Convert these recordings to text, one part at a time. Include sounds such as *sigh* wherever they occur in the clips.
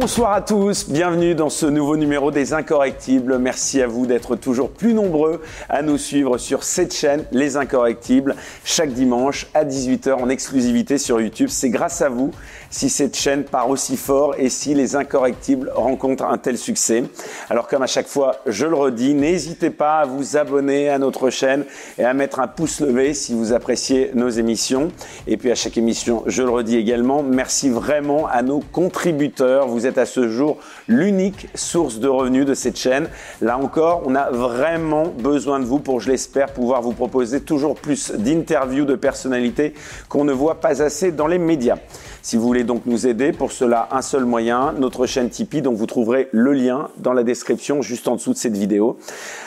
Bonsoir à tous, bienvenue dans ce nouveau numéro des Incorrectibles. Merci à vous d'être toujours plus nombreux à nous suivre sur cette chaîne, Les Incorrectibles, chaque dimanche à 18h en exclusivité sur YouTube. C'est grâce à vous si cette chaîne part aussi fort et si Les Incorrectibles rencontrent un tel succès. Alors comme à chaque fois, je le redis, n'hésitez pas à vous abonner à notre chaîne et à mettre un pouce levé si vous appréciez nos émissions. Et puis à chaque émission, je le redis également, merci vraiment à nos contributeurs. Vous êtes à ce jour l'unique source de revenus de cette chaîne. Là encore, on a vraiment besoin de vous pour, je l'espère, pouvoir vous proposer toujours plus d'interviews de personnalités qu'on ne voit pas assez dans les médias. Si vous voulez donc nous aider, pour cela, un seul moyen, notre chaîne Tipeee, donc vous trouverez le lien dans la description juste en dessous de cette vidéo.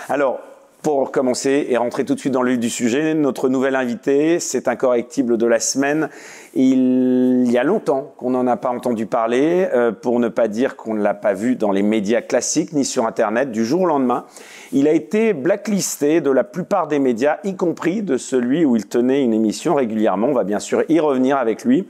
Alors, pour commencer et rentrer tout de suite dans le vif du sujet, notre nouvel invité, c'est un correctible de la semaine. Il y a longtemps qu'on n'en a pas entendu parler, euh, pour ne pas dire qu'on ne l'a pas vu dans les médias classiques ni sur Internet du jour au lendemain. Il a été blacklisté de la plupart des médias, y compris de celui où il tenait une émission régulièrement. On va bien sûr y revenir avec lui.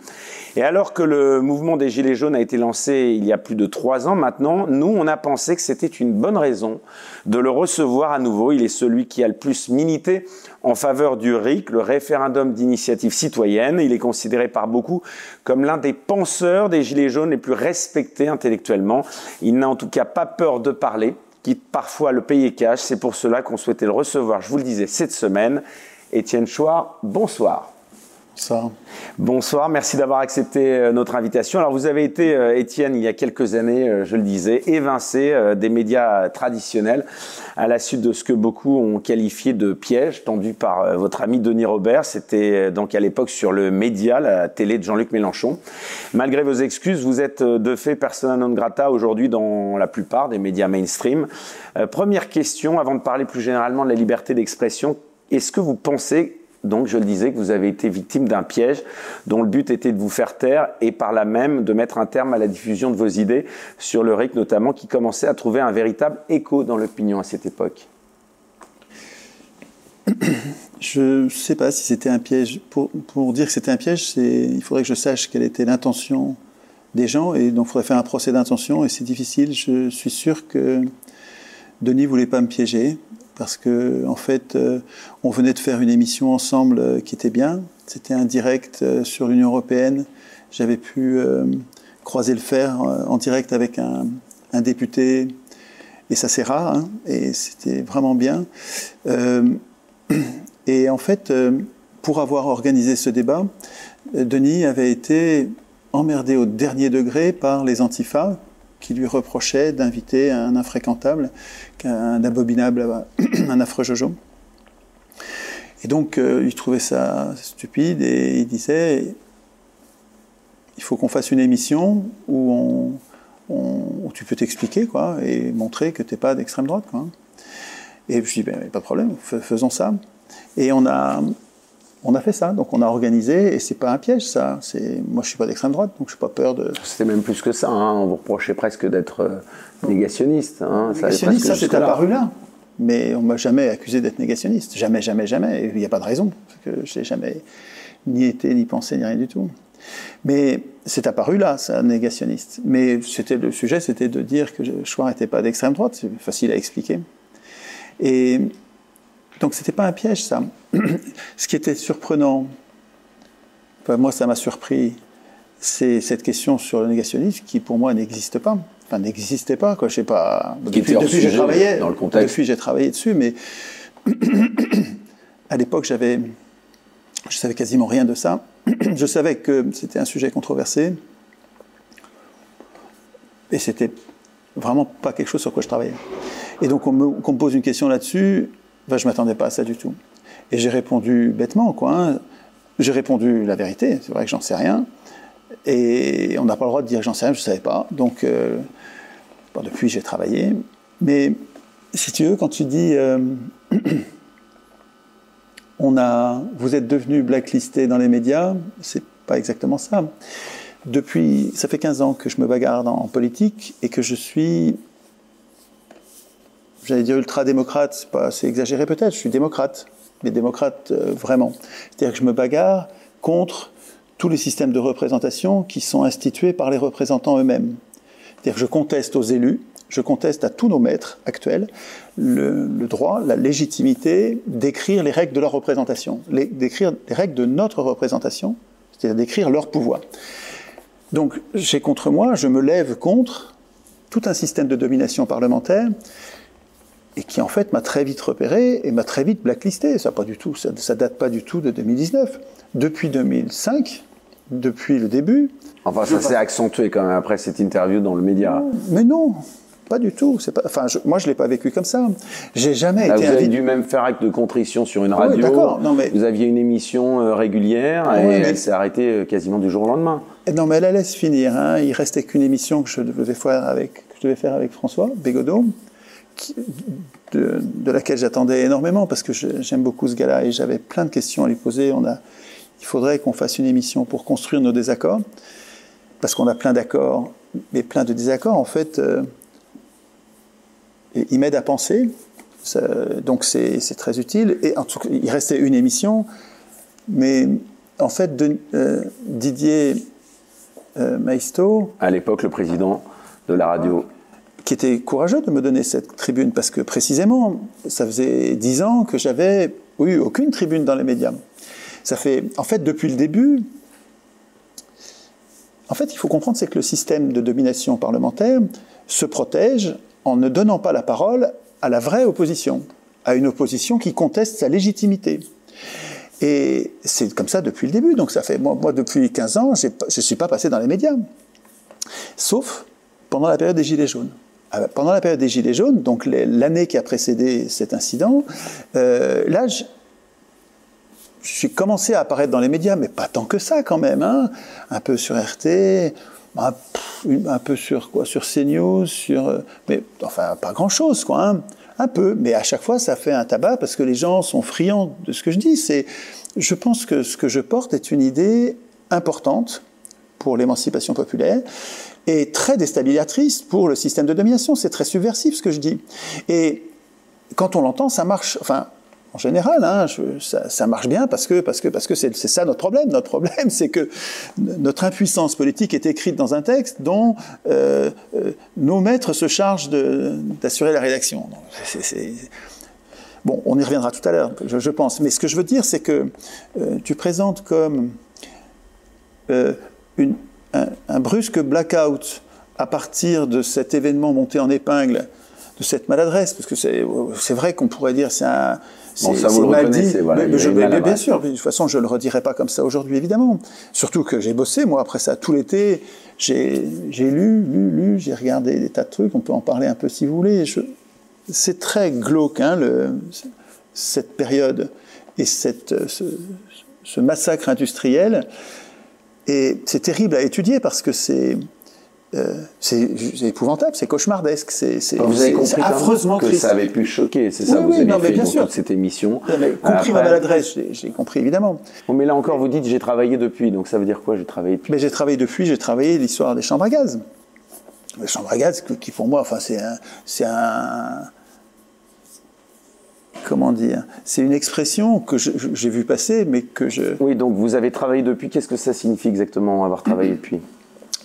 Et alors que le mouvement des Gilets jaunes a été lancé il y a plus de trois ans maintenant, nous, on a pensé que c'était une bonne raison de le recevoir à nouveau. Il est celui qui a le plus milité en faveur du RIC, le référendum d'initiative citoyenne. Il est considéré par beaucoup comme l'un des penseurs des Gilets jaunes les plus respectés intellectuellement. Il n'a en tout cas pas peur de parler, quitte parfois le payer cash. C'est pour cela qu'on souhaitait le recevoir, je vous le disais, cette semaine. Étienne Chouard, bonsoir. Bonsoir. Bonsoir, merci d'avoir accepté euh, notre invitation. Alors vous avez été, euh, Étienne, il y a quelques années, euh, je le disais, évincé des médias traditionnels à la suite de ce que beaucoup ont qualifié de piège tendu par votre ami Denis Robert. C'était donc à l'époque sur le média, la télé de Jean-Luc Mélenchon. Malgré vos excuses, vous êtes de fait persona non grata aujourd'hui dans la plupart des médias mainstream. première question, avant de parler plus généralement de la liberté d'expression, est-ce que vous pensez donc, je le disais, que vous avez été victime d'un piège dont le but était de vous faire taire et par là même de mettre un terme à la diffusion de vos idées sur le RIC notamment, qui commençait à trouver un véritable écho dans l'opinion à cette époque. Je ne sais pas si c'était un piège. Pour, pour dire que c'était un piège, il faudrait que je sache quelle était l'intention des gens et donc il faudrait faire un procès d'intention et c'est difficile. Je suis sûr que Denis voulait pas me piéger parce que en fait, euh, on venait de faire une émission ensemble euh, qui était bien. C'était un direct euh, sur l'Union européenne. J'avais pu croiser le fer en direct avec un, député, et ça c'est rare, hein, et c'était vraiment bien. et en fait, pour avoir organisé ce débat, Denis avait été emmerdé au dernier degré par les antifas qui lui reprochait d'inviter un infréquentable, un abominable, un affreux Jojo. Et donc, euh, il trouvait ça stupide et il disait il faut qu'on fasse une émission où, tu peux t'expliquer quoi, et montrer que tu n'es pas d'extrême droite. Et je dis ben, pas de problème, faisons ça. Et on a, on a fait ça, donc on a organisé, et c'est pas un piège ça. C'est moi je suis pas d'extrême droite, donc je n'ai pas peur de. C'était même plus que ça. Hein. On vous reprochait presque d'être euh, négationniste. Hein. Négationniste, ça, c'est apparu là. Mais on m'a jamais accusé d'être négationniste. Jamais, jamais, jamais. Il n'y a pas de raison. Parce que je n'ai jamais ni été, ni pensé, ni rien du tout. Mais c'est apparu là, ça, négationniste. Mais c'était le sujet, c'était de dire que Chouard n'était pas d'extrême droite. C'est facile à expliquer. Et donc c'était pas un piège, ça. *clears throat* Ce qui était surprenant, moi ça m'a surpris, c'est cette question sur le négationnisme qui pour moi n'existe pas. Enfin, n'existait pas, quoi. Je sais pas. depuis, j'ai travaillé. Dans le contexte. Depuis, j'ai travaillé dessus, mais *clears throat* à l'époque, j'avais, je savais quasiment rien de ça. *clears throat* je savais que c'était un sujet controversé, et c'était vraiment pas quelque chose sur quoi je travaillais. Et donc, on me, on me pose une question là-dessus, je je m'attendais pas à ça du tout. Et j'ai répondu bêtement, quoi. Hein. J'ai répondu la vérité, c'est vrai que j'en sais rien. Et on n'a pas le droit de dire que j'en sais rien, je ne savais pas. Donc, euh, depuis, j'ai travaillé. Mais si tu veux, quand tu dis, euh, *clears throat* on a, vous êtes devenu blacklisté dans les médias, c'est pas exactement ça. Depuis, ça fait 15 ans que je me bagarre en politique et que je suis j'allais dire ultra-démocrate, c'est exagéré peut-être, je suis démocrate, mais démocrate euh, vraiment. C'est-à-dire que je me bagarre contre tous les systèmes de représentation qui sont institués par les représentants eux-mêmes. C'est-à-dire que je conteste aux élus, je conteste à tous nos maîtres actuels le, droit, la légitimité d'écrire les règles de leur représentation, d'écrire les règles de notre représentation, c'est-à-dire d'écrire leur pouvoir. Donc j'ai contre moi, je me lève contre tout un système de domination parlementaire et qui en fait m'a très vite repéré et m'a très vite blacklisté. Ça pas du tout, ça, ça, date pas du tout de 2019. Depuis 2005, depuis le début. Enfin, ça s'est accentué quand même après cette interview dans le média. Mais non, pas du tout. C'est pas, enfin, moi, je l'ai pas vécu comme ça. J'ai jamais été. Vous avez dû même faire acte de contrition sur une radio. d'accord. Non, mais... Vous aviez une émission euh, régulière et elle s'est arrêtée euh, quasiment du jour au lendemain. Non, mais elle allait se finir. Hein. Il restait qu'une émission que je devais faire avec, que je devais faire avec François Bégodeau, de, laquelle j'attendais énormément parce que j'aime beaucoup ce gars-là et j'avais plein de questions à lui poser. On a, il faudrait qu'on fasse une émission pour construire nos désaccords parce qu'on a plein d'accords, mais plein de désaccords. En fait. Euh, il m'aide à penser, donc c'est très utile. Et en tout cas, il restait une émission, mais en fait, de, euh, Didier euh, Maisto. À l'époque, le président de la radio. Qui était courageux de me donner cette tribune, parce que précisément, ça faisait dix ans que j'avais eu aucune tribune dans les médias. Ça fait, en fait, depuis le début, en fait, il faut comprendre, c'est que le système de domination parlementaire se protège en ne donnant pas la parole à la vraie opposition, à une opposition qui conteste sa légitimité. Et c'est comme ça depuis le début. Donc ça fait, moi, moi depuis 15 ans, je ne suis pas passé dans les médias. Sauf pendant la période des Gilets jaunes. Ah, pendant la période des Gilets jaunes, donc l'année qui a précédé cet incident, euh, là, je, suis commencé à apparaître dans les médias, mais pas tant que ça quand même. Hein. Un peu sur RT, un, peu sur quoi Sur CNews, sur. Euh, mais enfin, pas grand chose, quoi. Hein. un peu. Mais à chaque fois, ça fait un tabac parce que les gens sont friands de ce que je dis. C'est, je pense que ce que je porte est une idée importante pour l'émancipation populaire et très déstabilisatrice pour le système de domination. C'est très subversif ce que je dis. Et quand on l'entend, ça marche. Enfin, en général, hein, ça, marche bien parce que parce que parce que c'est ça notre problème. Notre problème, *laughs* c'est que notre impuissance politique est écrite dans un texte dont euh, euh, nos maîtres se chargent d'assurer la rédaction. Bon, on y reviendra tout à l'heure, je, pense. Mais ce que je veux dire, c'est que euh, tu présentes comme une, un, brusque blackout à partir de cet événement monté en épingle, de cette maladresse, parce que c'est vrai qu'on pourrait dire c'est un Bon, ça vous le reconnaissez, voilà. Mais, bien sûr, de toute façon, je ne le redirai pas comme ça aujourd'hui, évidemment. Surtout que j'ai bossé, moi, après ça, tout l'été, j'ai lu, lu, lu, j'ai regardé des tas de trucs, on peut en parler un peu si vous voulez. C'est très glauque, hein, le, cette période et cette, ce, ce massacre industriel. Et c'est terrible à étudier parce que c'est euh, c'est épouvantable, c'est cauchemardesque, c'est affreusement que ça avait pu choquer, c'est ça, vous avez fait bien sûr. toute cette émission. compris ma maladresse, j'ai compris évidemment. mais là encore, vous dites j'ai travaillé depuis, donc ça veut dire quoi J'ai travaillé depuis? Mais j'ai travaillé depuis, j'ai travaillé l'histoire des chambres à gaz. Les chambres à gaz, qui pour moi, enfin c'est un, c'est un, comment dire, c'est une expression que j'ai vu passer, mais que je. Oui, donc vous avez travaillé depuis. Qu'est-ce que ça signifie exactement avoir travaillé depuis?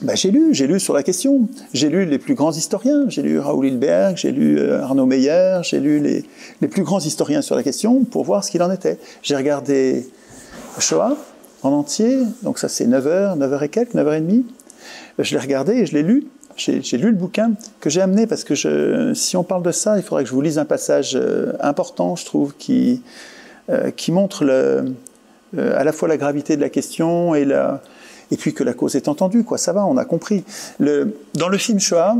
Bah, j'ai lu, j'ai lu sur la question. J'ai lu les plus grands historiens. J'ai lu Raoul Hilberg, j'ai lu euh, Arnaud Meyer, j'ai lu les, les, plus grands historiens sur la question pour voir ce qu'il en était. J'ai regardé Shoah en entier, donc ça c'est 9h, 9h et quelques, 9h30. Je l'ai regardé et je l'ai lu. J'ai lu le bouquin que j'ai amené parce que si on parle de ça, il faudrait que je vous lise un passage euh, important, je trouve, qui, euh, montre le, à la fois la gravité de la question et puis que la cause est entendue, quoi. Ça va, on a compris. Dans le film Shoah,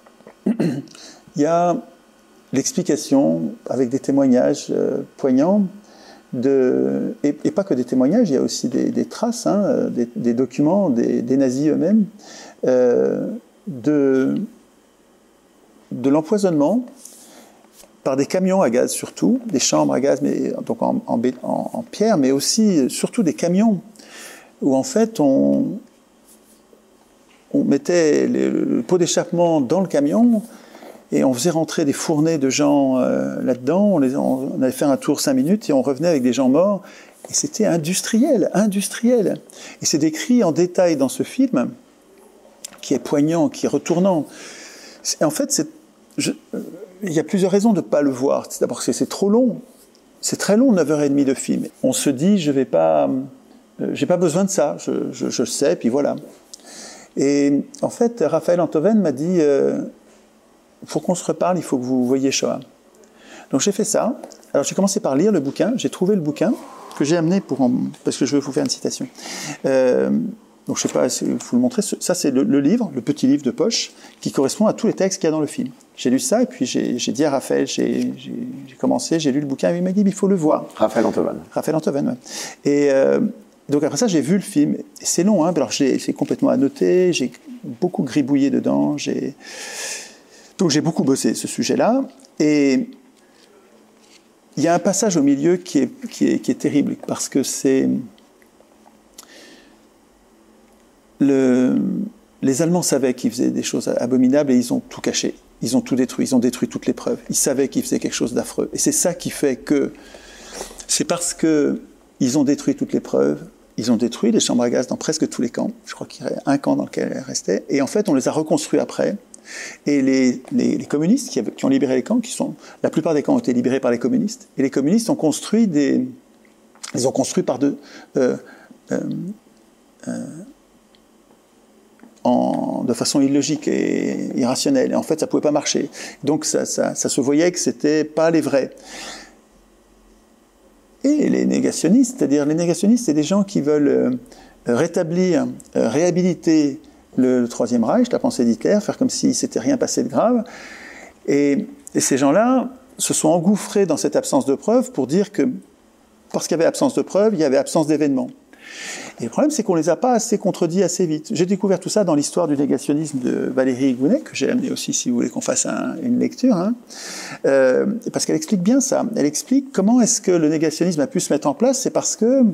*clears throat* il y a l'explication avec des témoignages euh, poignants et, pas que des témoignages, il y a aussi des, traces, hein, des, documents des, nazis eux-mêmes, euh, de, de l'empoisonnement par des camions à gaz surtout, des chambres à gaz, mais donc en, en, pierre, mais aussi surtout des camions où en fait on, on mettait le, pot d'échappement dans le camion et on faisait rentrer des fournées de gens euh, là-dedans. On, on, avait fait un tour cinq minutes et on revenait avec des gens morts. Et c'était industriel, industriel. Et c'est décrit en détail dans ce film, qui est poignant, qui est retournant. En fait, il y a plusieurs raisons de ne pas le voir. D'abord, c'est trop long. C'est très long, 9h30 de film. On se dit, je vais pas, euh, j'ai pas besoin de ça, je, sais, puis voilà. Et en fait, Raphaël Antoven m'a dit, euh, pour qu'on se reparle, il faut que vous voyiez Shoah. Donc j'ai fait ça. Alors j'ai commencé par lire le bouquin, j'ai trouvé le bouquin que j'ai amené pour parce que je vais vous faire une citation. Euh, donc je sais pas si vous le montrer. Ça c'est le, livre, le petit livre de poche, qui correspond à tous les textes qu'il y a dans le film. J'ai lu ça et puis j'ai dit à Raphaël, j'ai commencé, j'ai lu le bouquin et il m'a dit il faut le voir. Raphaël Antoven. Raphaël Antoven, ouais. Et euh, donc après ça j'ai vu le film. C'est long, hein. Alors j'ai complètement annoté, j'ai beaucoup gribouillé dedans. Donc j'ai beaucoup bossé ce sujet-là et il y a un passage au milieu qui est, qui est, terrible, parce que c'est... Le, les Allemands savaient qu'ils faisaient des choses abominables et ils ont tout caché. Ils ont tout détruit, ils ont détruit toutes les preuves. Ils savaient qu'ils faisaient quelque chose d'affreux. Et c'est ça qui fait que... C'est parce qu'ils ont détruit toutes les preuves, ils ont détruit les chambres à gaz dans presque tous les camps. Je crois qu'il y avait un camp dans lequel elles restaient. Et en fait, on les a reconstruits après. Et les, communistes qui, ont libéré les camps, qui sont, la plupart des camps ont été libérés par les communistes, et les communistes ont construit des, ils ont construit par deux, euh, euh, euh, en, de façon illogique et irrationnelle. Et en fait, ça pouvait pas marcher. Donc, ça, ça, se voyait que c'était pas les vrais. Et les négationnistes, c'est-à-dire les négationnistes, c'est des gens qui veulent rétablir, réhabiliter le, Troisième Reich, la pensée d'Hitler, faire comme si s'était rien passé de grave. Et, ces gens-là se sont engouffrés dans cette absence de preuves pour dire que parce qu'il y avait absence de preuves, il y avait absence d'événements. Et le problème, c'est qu'on ne les a pas assez contredits assez vite. J'ai découvert tout ça dans l'histoire du négationnisme de Valérie Gounet, que j'ai amené aussi, si vous voulez qu'on fasse une lecture, hein. euh, parce qu'elle explique bien ça. Elle explique comment est-ce que le négationnisme a pu se mettre en place. C'est parce que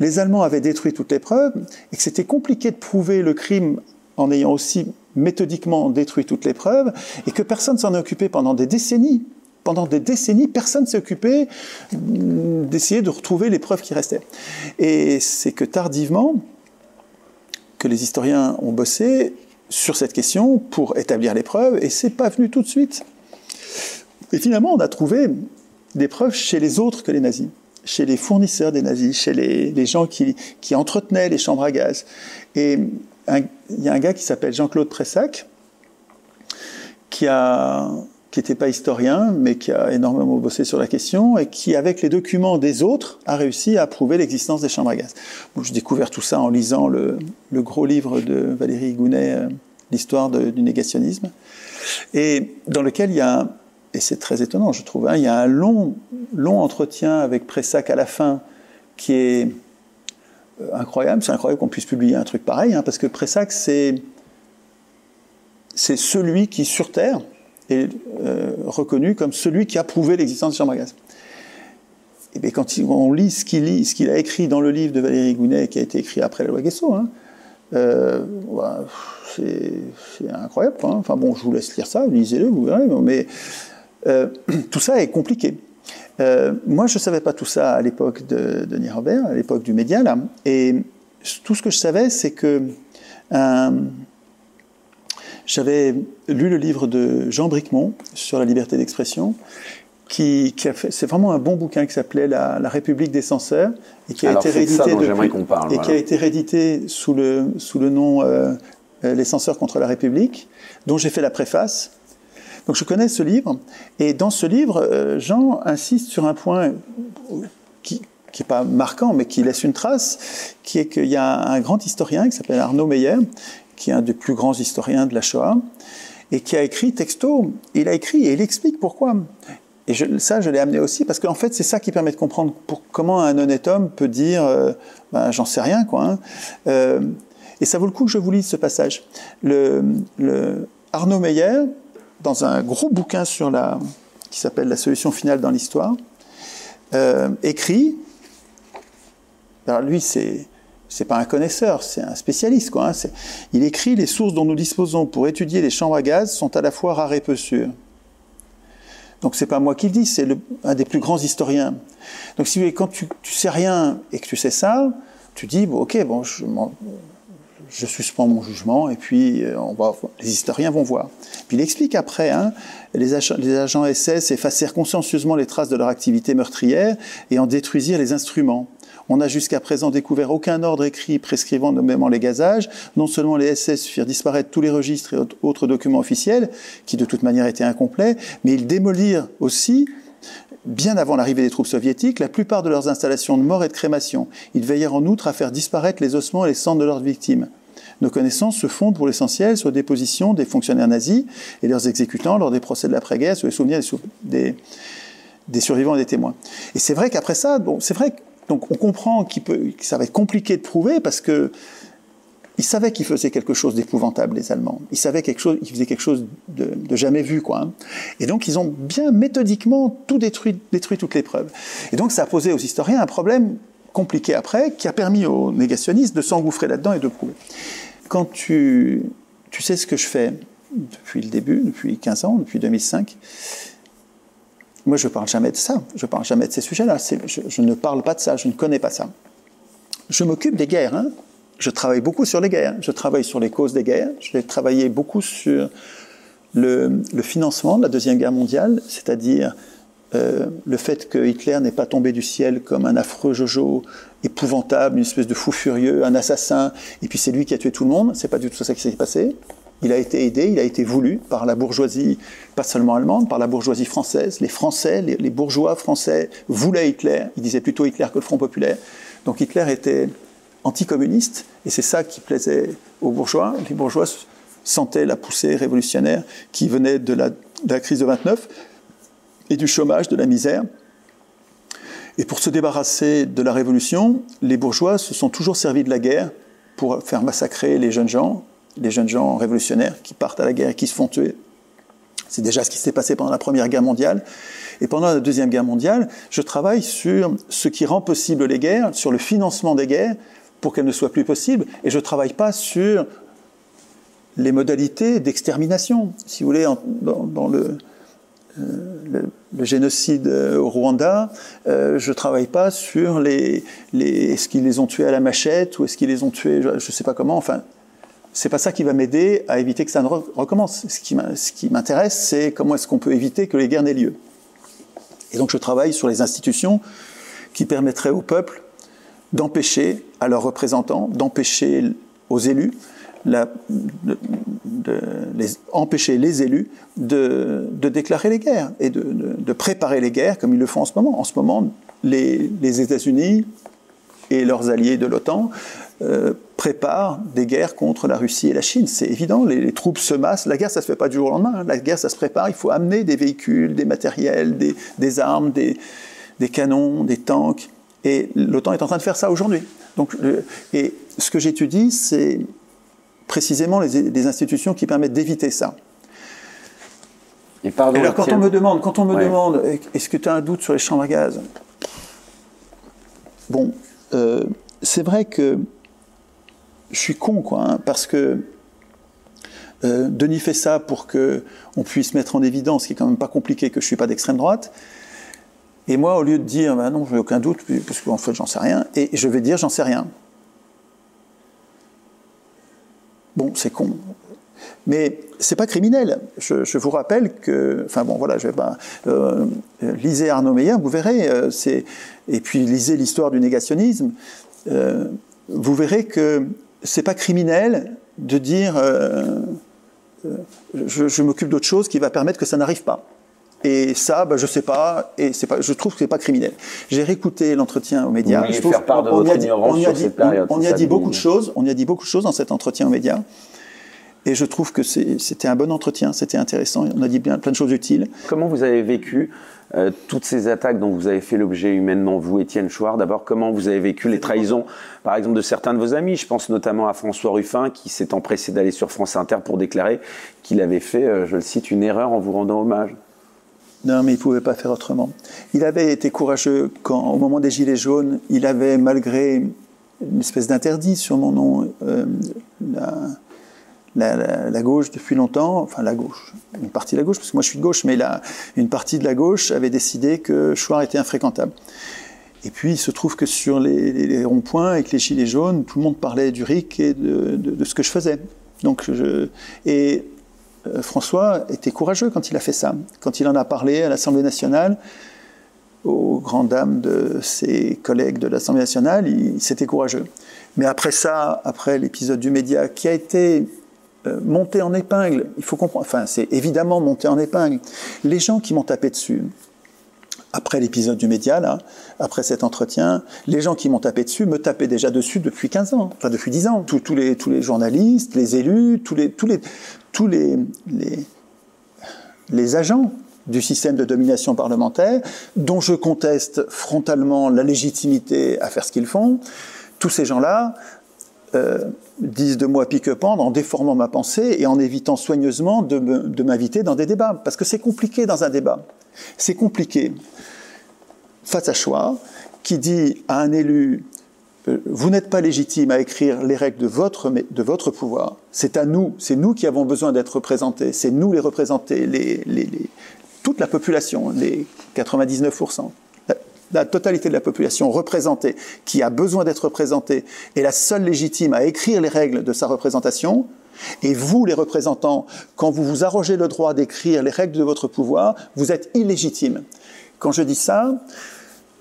les Allemands avaient détruit toutes les preuves et que c'était compliqué de prouver le crime en ayant aussi méthodiquement détruit toutes les preuves et que personne s'en occupé pendant des décennies. Pendant des décennies, personne s'est occupé d'essayer de retrouver les preuves qui restaient. Et c'est que tardivement, que les historiens ont bossé sur cette question pour établir les preuves, et c'est pas venu tout de suite. Et finalement, on a trouvé des preuves chez les autres que les nazis chez les fournisseurs des nazis, chez les, gens qui, entretenaient les chambres à gaz. Et il y a un gars qui s'appelle Jean-Claude Pressac, qui a qui n'était pas historien, mais qui a énormément bossé sur la question et qui, avec les documents des autres, a réussi à prouver l'existence des chambres à gaz. Bon, J'ai découvert tout ça en lisant le, gros livre de Valérie Gounet, euh, L'histoire du négationnisme, et dans lequel il y a et c'est très étonnant, je trouve. Hein. Il y a un long, long entretien avec Pressac à la fin qui est euh, incroyable. C'est incroyable qu'on puisse publier un truc pareil, hein, parce que Pressac, c'est, c'est celui qui, sur Terre, est euh, reconnu comme celui qui a prouvé l'existence de Jean gaz. Et bien, quand on lit ce qu'il, a écrit dans le livre de Valérie Gounet, qui a été écrit après la loi Guesso, hein, euh, c'est, incroyable. Enfin bon, je vous laisse lire ça, lisez-le, vous verrez. Mais euh, *clears throat* tout ça est compliqué. Moi, je ne savais pas tout ça à l'époque de Denis Robert, à l'époque du média. Et tout ce que je savais, c'est que j'avais lu le livre de Jean Bricmont sur la liberté d'expression, qui, a fait, c'est vraiment un bon bouquin qui s'appelait la, République des censeurs et qui a été réédité et qui a été réédité sous le sous le nom Les censeurs contre la République, dont j'ai fait la préface. Donc je connais ce livre, et dans ce livre, euh, Jean insiste sur un point qui n'est pas marquant, mais qui laisse une trace, qui est qu'il y a un grand historien qui s'appelle Arnaud Meyer, qui est un des plus grands historiens de la Shoah, et qui a écrit texto, il a écrit et il explique pourquoi. Et ça, je l'ai amené aussi, parce qu'en fait, c'est ça qui permet de comprendre comment un honnête homme peut dire euh, ben, j'en sais rien, quoi. Hein. Euh, et ça vaut le coup que je vous lise ce passage. Le, le Arnaud Meyer, dans un gros bouquin sur la, qui s'appelle La solution finale dans l'histoire, euh, écrit, alors lui c'est c'est pas un connaisseur, c'est un spécialiste. Hein, il écrit les sources dont nous disposons pour étudier les chambres à gaz sont à la fois rares et peu sûres. Donc c'est pas moi qui le dis, c'est un des plus grands historiens. Donc si quand tu, tu sais rien et que tu sais ça, tu dis bon ok bon je je suspends mon jugement et puis euh, on va, les historiens vont voir. Puis il explique après, hein, les, agents, les agents SS effacèrent consciencieusement les traces de leur activité meurtrière et en détruisirent les instruments. On n'a jusqu'à présent découvert aucun ordre écrit prescrivant nommément les gazages. Non seulement les SS firent disparaître tous les registres et autres documents officiels, qui de toute manière étaient incomplets, mais ils démolirent aussi bien avant l'arrivée des troupes soviétiques, la plupart de leurs installations de mort et de crémation. Ils veillèrent en outre à faire disparaître les ossements et les cendres de leurs victimes. Nos connaissances se fondent pour l'essentiel sur des positions des fonctionnaires nazis et leurs exécutants lors des procès de l'après-guerre, sur les souvenirs des, survivants et des témoins. Et c'est vrai qu'après ça, bon, c'est vrai donc on comprend qu'il peut, que ça va être compliqué de prouver parce que ils savaient qu'ils faisaient quelque chose d'épouvantable, les Allemands. Ils savaient quelque chose, qu'ils faisaient quelque chose de, jamais vu, quoi. Hein. Et donc, ils ont bien méthodiquement tout détruit, détruit toutes les preuves. Et donc, ça a posé aux historiens un problème compliqué après, qui a permis aux négationnistes de s'engouffrer là-dedans et de prouver. Quand tu, tu sais ce que je fais depuis le début, depuis 15 ans, depuis 2005, moi, je ne parle jamais de ça. Je ne parle jamais de ces sujets-là. Je, je, ne parle pas de ça. Je ne connais pas ça. Je m'occupe des guerres. Hein. Je travaille beaucoup sur les guerres. Je travaille sur les causes des guerres. J'ai travaillé beaucoup sur le, financement de la Deuxième Guerre mondiale, c'est-à-dire euh, le fait que Hitler n'est pas tombé du ciel comme un affreux Jojo épouvantable, une espèce de fou furieux, un assassin, et puis c'est lui qui a tué tout le monde. C'est pas du tout ça qui s'est passé. Il a été aidé, il a été voulu par la bourgeoisie, pas seulement allemande, par la bourgeoisie française. Les Français, les, bourgeois français voulaient Hitler. Ils disaient plutôt Hitler que le Front populaire. Donc Hitler était anticommuniste, et c'est ça qui plaisait aux bourgeois. Les bourgeois sentaient la poussée révolutionnaire qui venait de la, de la crise de 29 et du chômage, de la misère. Et pour se débarrasser de la révolution, les bourgeois se sont toujours servis de la guerre pour faire massacrer les jeunes gens, les jeunes gens révolutionnaires qui partent à la guerre et qui se font tuer. C'est déjà ce qui s'est passé pendant la Première Guerre mondiale. Et pendant la Deuxième Guerre mondiale, je travaille sur ce qui rend possible les guerres, sur le financement des guerres, pour qu'elles ne soient plus possibles. Et je ne travaille pas sur les modalités d'extermination. Si vous voulez, dans, le, euh, génocide au Rwanda, euh, je ne travaille pas sur les est-ce qu'ils les ont tués à la machette ou est-ce qu'ils les ont tués, je ne sais pas comment. Enfin, c'est pas ça qui va m'aider à éviter que ça ne recommence. Ce qui m'intéresse, c'est comment est-ce qu'on peut éviter que les guerres n'aient lieu. Et donc je travaille sur les institutions qui permettraient au peuple d'empêcher à leurs représentants, d'empêcher aux élus, la, de, les, empêcher les élus de, déclarer les guerres et de, préparer les guerres comme ils le font en ce moment. En ce moment, les, États-Unis et leurs alliés de l'OTAN euh, prépare des guerres contre la Russie et la Chine. C'est évident, les, troupes se massent. La guerre, ça se fait pas du jour au lendemain. La guerre, ça se prépare. Il faut amener des véhicules, des matériels, des, des armes, des, des, canons, des tanks. Et l'OTAN est en train de faire ça aujourd'hui. Donc, et ce que j'étudie, c'est précisément les, les, institutions qui permettent d'éviter ça. Et, pardon, alors, quand on me demande, quand on me demande, est-ce que tu as un doute sur les chambres à gaz? Bon, euh, c'est vrai que je suis con, quoi, hein, parce que euh, Denis fait ça pour que on puisse mettre en évidence, ce qui est quand même pas compliqué, que je suis pas d'extrême droite. Et moi, au lieu de dire, bah non, j'ai aucun doute, parce qu'en fait, j'en sais rien, et je vais dire, j'en sais rien. Bon, c'est con. Mais c'est pas criminel. Je, vous rappelle que, enfin bon, voilà, je vais pas. Euh, lisez Arnaud Meyer, vous verrez. Euh, et puis lisez l'histoire du négationnisme. Euh, vous verrez que c'est pas criminel de dire euh, je, m'occupe d'autre chose qui va permettre que ça n'arrive pas. Et ça, bah, je sais pas, et c'est pas, je trouve que c'est pas criminel. J'ai réécouté l'entretien aux médias. je faire part de on, votre on, y a dit, on, y a dit beaucoup de choses. On y a dit beaucoup de choses dans cet entretien aux médias. Et je trouve que c'était un bon entretien, c'était intéressant. On a dit bien, plein de choses utiles. Comment vous avez vécu euh, toutes ces attaques dont vous avez fait l'objet humainement, vous, Étienne Chouard, d'abord, comment vous avez vécu les trahisons, par exemple, de certains de vos amis? Je pense notamment à François Ruffin, qui s'est empressé d'aller sur France Inter pour déclarer qu'il avait fait, euh, je le cite, une erreur en vous rendant hommage. Non, mais il ne pouvait pas faire autrement. Il avait été courageux quand, au moment des Gilets jaunes, il avait, malgré une espèce d'interdit sur mon nom, euh, la, gauche depuis longtemps, enfin la gauche, une partie de la gauche, parce que moi je suis de gauche, mais la, une partie de la gauche avait décidé que Chouard était infréquentable. Et puis il se trouve que sur les, ronds-points avec les gilets jaunes, tout le monde parlait du RIC et de, ce que je faisais. Donc et François était courageux quand il a fait ça. Quand il en a parlé à l'Assemblée nationale, aux grandes dames de ses collègues de l'Assemblée nationale, il, s'était courageux. Mais après ça, après l'épisode du média qui a été euh, monté en épingle, il faut comprendre, enfin c'est évidemment monté en épingle, les gens qui m'ont tapé dessus, après l'épisode du média, après cet entretien, les gens qui m'ont tapé dessus me tapaient déjà dessus depuis 15 ans, enfin depuis 10 ans. Tous, les, journalistes, les élus, tous les agents du système de domination parlementaire, dont je conteste frontalement la légitimité à faire ce qu'ils font, tous ces gens-là euh, disent de moi pique-pendre en déformant ma pensée et en évitant soigneusement de m'inviter dans des débats. Parce que c'est compliqué dans un débat. C'est compliqué face à choix qui dit à un élu euh, vous n'êtes pas légitime à écrire les règles de votre, de votre pouvoir. C'est à nous, c'est nous qui avons besoin d'être représentés, c'est nous les représenter, les, les, toute la population, les 99%, la, totalité de la population représentée, qui a besoin d'être représentée, est la seule légitime à écrire les règles de sa représentation. Et vous, les représentants, quand vous vous arrogez le droit d'écrire les règles de votre pouvoir, vous êtes illégitime. Quand je dis ça,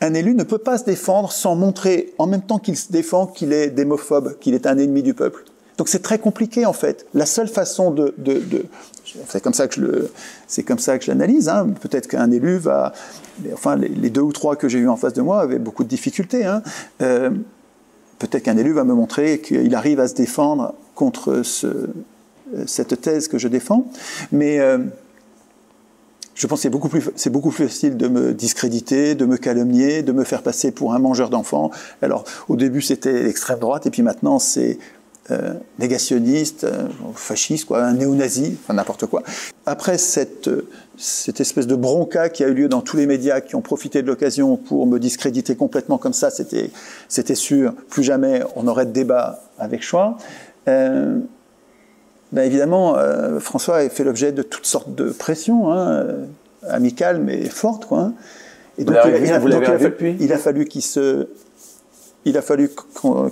un élu ne peut pas se défendre sans montrer en même temps qu'il se défend qu'il est démophobe, qu'il est un ennemi du peuple. Donc c'est très compliqué en fait. La seule façon de, c'est comme ça que je le, c'est comme ça que je l'analyse. Hein. Peut-être qu'un élu va, enfin les, deux ou trois que j'ai eu en face de moi avaient beaucoup de difficultés. Hein. Euh, peut-être qu'un élu va me montrer qu'il arrive à se défendre contre ce, cette thèse que je défends, mais euh, je pense que c'est beaucoup, plus, c'est beaucoup plus facile de me discréditer, de me calomnier, de me faire passer pour un mangeur d'enfants. Alors, au début, c'était l'extrême droite, et puis maintenant, c'est euh, négationniste, euh, fasciste, quoi, un néo-nazi, enfin n'importe quoi. Après cette, cette espèce de bronca qui a eu lieu dans tous les médias qui ont profité de l'occasion pour me discréditer complètement comme ça, c'était, c'était sûr, plus jamais on aurait de débat avec choix. Euh, ben évidemment, euh, François a fait l'objet de toutes sortes de pressions, hein, amicales mais fortes, quoi. Hein. Et donc, il, il, a, donc il, a, il, a, fallu qu'il se, il a fallu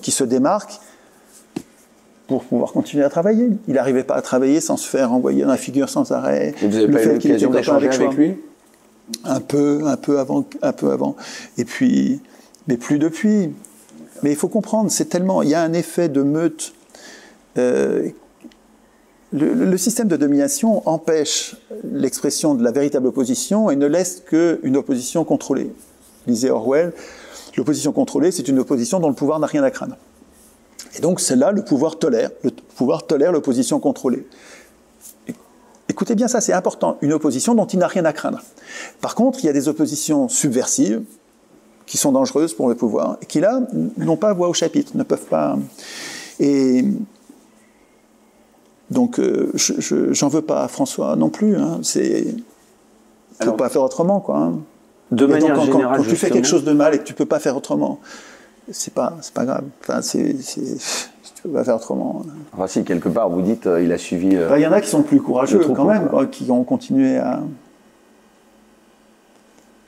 qu'il se démarque pour pouvoir continuer à travailler. Il n'arrivait pas à travailler sans se faire envoyer dans la figure sans arrêt. Et vous avez pas eu l'occasion d'échanger avec, avec lui? Un peu, un peu avant, un peu avant. Et puis, mais plus depuis. Mais il faut comprendre, c'est tellement, il y a un effet de meute. Euh, le, le, système de domination empêche l'expression de la véritable opposition et ne laisse qu'une opposition contrôlée. Lisez Orwell, l'opposition contrôlée, c'est une opposition dont le pouvoir n'a rien à craindre. Et donc c'est là le pouvoir tolère, le pouvoir tolère l'opposition contrôlée. Écoutez bien ça, c'est important, une opposition dont il n'a rien à craindre. Par contre, il y a des oppositions subversives qui sont dangereuses pour le pouvoir et qui là n'ont pas voix au chapitre, ne peuvent pas. Et donc euh, j'en veux pas à François non plus. Hein. C'est ne peut pas faire autrement quoi. Hein. De manière quand, générale, quand, tu fais quelque chose de mal et que tu peux pas faire autrement, c'est pas, c'est pas grave. Enfin, c'est, tu peux pas faire autrement. Enfin, si, quelque part, vous dites, euh, il a suivi. Euh, bah, il y en a qui sont plus courageux quand même, qui ont continué à.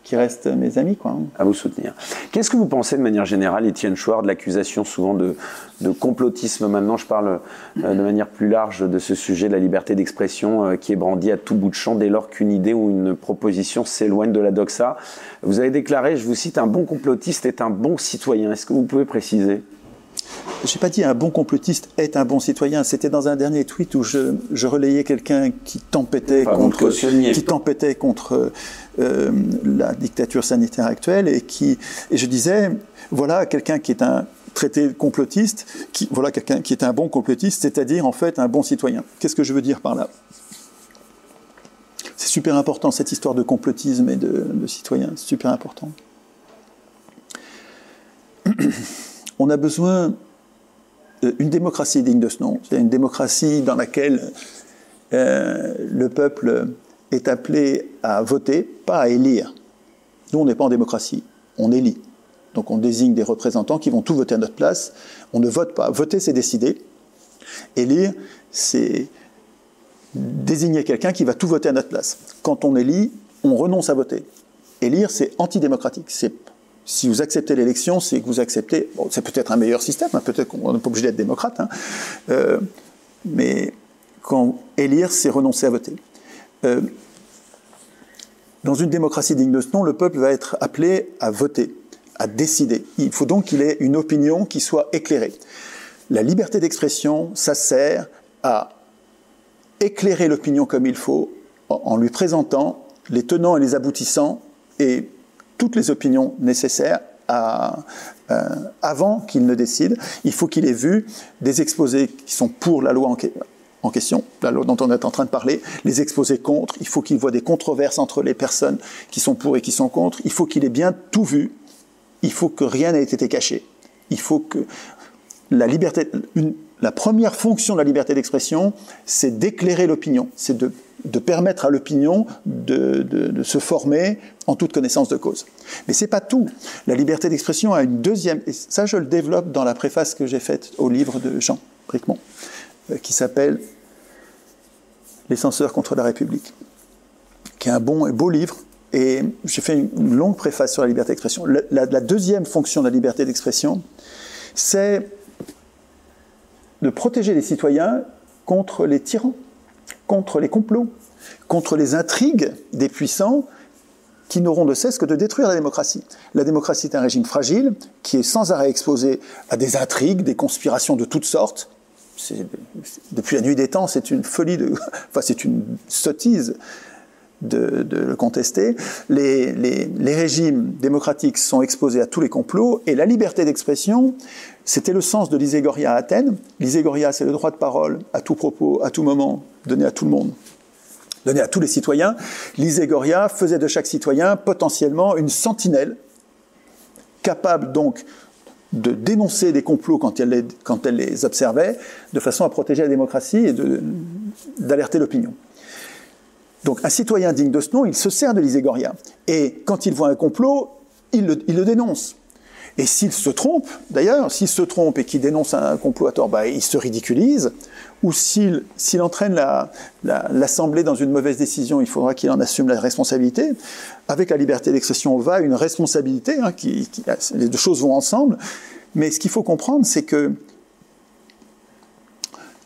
Qui restent mes amis, quoi. À vous soutenir. Qu'est-ce que vous pensez de manière générale, Étienne Chouard, de l'accusation souvent de, complotisme? Maintenant, je parle euh, de manière plus large de ce sujet de la liberté d'expression qui est brandie à tout bout de champ dès lors qu'une idée ou une proposition s'éloigne de la doxa. Vous avez déclaré, je vous cite, un bon complotiste est un bon citoyen. Est-ce que vous pouvez préciser? Je n'ai pas dit un bon complotiste est un bon citoyen. C'était dans un dernier tweet où je, relayais quelqu'un qui tempêtait contre, qui tempêtait contre euh, la dictature sanitaire actuelle et qui et je disais voilà quelqu'un qui est un traité complotiste, qui, voilà quelqu'un qui est un bon complotiste, c'est-à-dire en fait un bon citoyen. Qu'est-ce que je veux dire par là? C'est super important, cette histoire de complotisme et de, de citoyen, c'est super important. *clears throat* On a besoin d'une démocratie digne de ce nom, c'est une démocratie dans laquelle euh, le peuple est appelé à voter, pas à élire. Nous, on n'est pas en démocratie, on élit. Donc on désigne des représentants qui vont tout voter à notre place. On ne vote pas. Voter, c'est décider. Élire, c'est désigner quelqu'un qui va tout voter à notre place. Quand on élit, on renonce à voter. Élire, c'est antidémocratique. Si vous acceptez l'élection, c'est que vous acceptez. C'est peut-être un meilleur système, hein, peut-être qu'on n'est pas obligé d'être démocrate, hein, euh, mais quand élire, c'est renoncer à voter. Euh, dans une démocratie digne de ce nom, le peuple va être appelé à voter, à décider. Il faut donc qu'il ait une opinion qui soit éclairée. La liberté d'expression, ça sert à éclairer l'opinion comme il faut en lui présentant les tenants et les aboutissants toutes les opinions nécessaires euh, avant qu'il ne décide. Il faut qu'il ait vu des exposés qui sont pour la loi en, question, la loi dont on est en train de parler, les exposés contre. Il faut qu'il voit des controverses entre les personnes qui sont pour et qui sont contre. Il faut qu'il ait bien tout vu. Il faut que rien n'ait été caché. Il faut que la liberté, la première fonction de la liberté d'expression, c'est d'éclairer l'opinion, c'est de, permettre à l'opinion de, se former en toute connaissance de cause. Mais c'est pas tout. La liberté d'expression a une deuxième, et ça je le développe dans la préface que j'ai faite au livre de Jean Bricmont, euh, qui s'appelle Les censeurs contre la République, qui est un bon et beau livre. Et j'ai fait une longue préface sur la liberté d'expression. la deuxième fonction de la liberté d'expression, c'est de protéger les citoyens contre les tyrans, contre les complots, contre les intrigues des puissants qui n'auront de cesse que de détruire la démocratie. La démocratie est un régime fragile qui est sans arrêt exposé à des intrigues, des conspirations de toutes sortes. Depuis la nuit des temps, c'est une folie, *laughs* c'est une sottise de, le contester. Les, régimes démocratiques sont exposés à tous les complots et la liberté d'expression, c'était le sens de l'Iségoria à Athènes. L'Iségoria, c'est le droit de parole à tout propos, à tout moment, donné à tout le monde, donné à tous les citoyens. L'Iségoria faisait de chaque citoyen potentiellement une sentinelle, capable donc de dénoncer des complots quand les, quand elle les observait, de façon à protéger la démocratie et d'alerter l'opinion. Donc un citoyen digne de ce nom, il se sert de l'Iségoria. Et quand il voit un complot, il le, dénonce. Et s'il se trompe, d'ailleurs, s'il se trompe et qu'il dénonce un complot à tort, bah, il se ridiculise. Ou s'il entraîne l'Assemblée dans une mauvaise décision, il faudra qu'il en assume la responsabilité. Avec la liberté d'expression va une responsabilité, hein, les deux choses vont ensemble. Mais ce qu'il faut comprendre, c'est que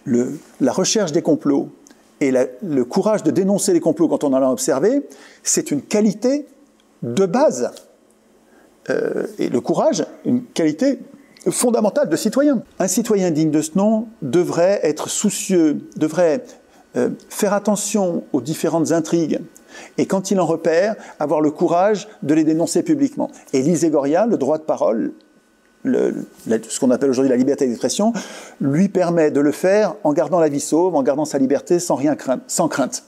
la recherche des complots et le courage de dénoncer les complots quand on en a observé, c'est une qualité de base. Euh, et le courage, une qualité fondamentale de citoyen. Un citoyen digne de ce nom devrait être soucieux, devrait euh, faire attention aux différentes intrigues et quand il en repère, avoir le courage de les dénoncer publiquement. Et l'Iségoria, le droit de parole, ce qu'on appelle aujourd'hui la liberté d'expression, lui permet de le faire en gardant la vie sauve, en gardant sa liberté sans rien craindre, sans crainte.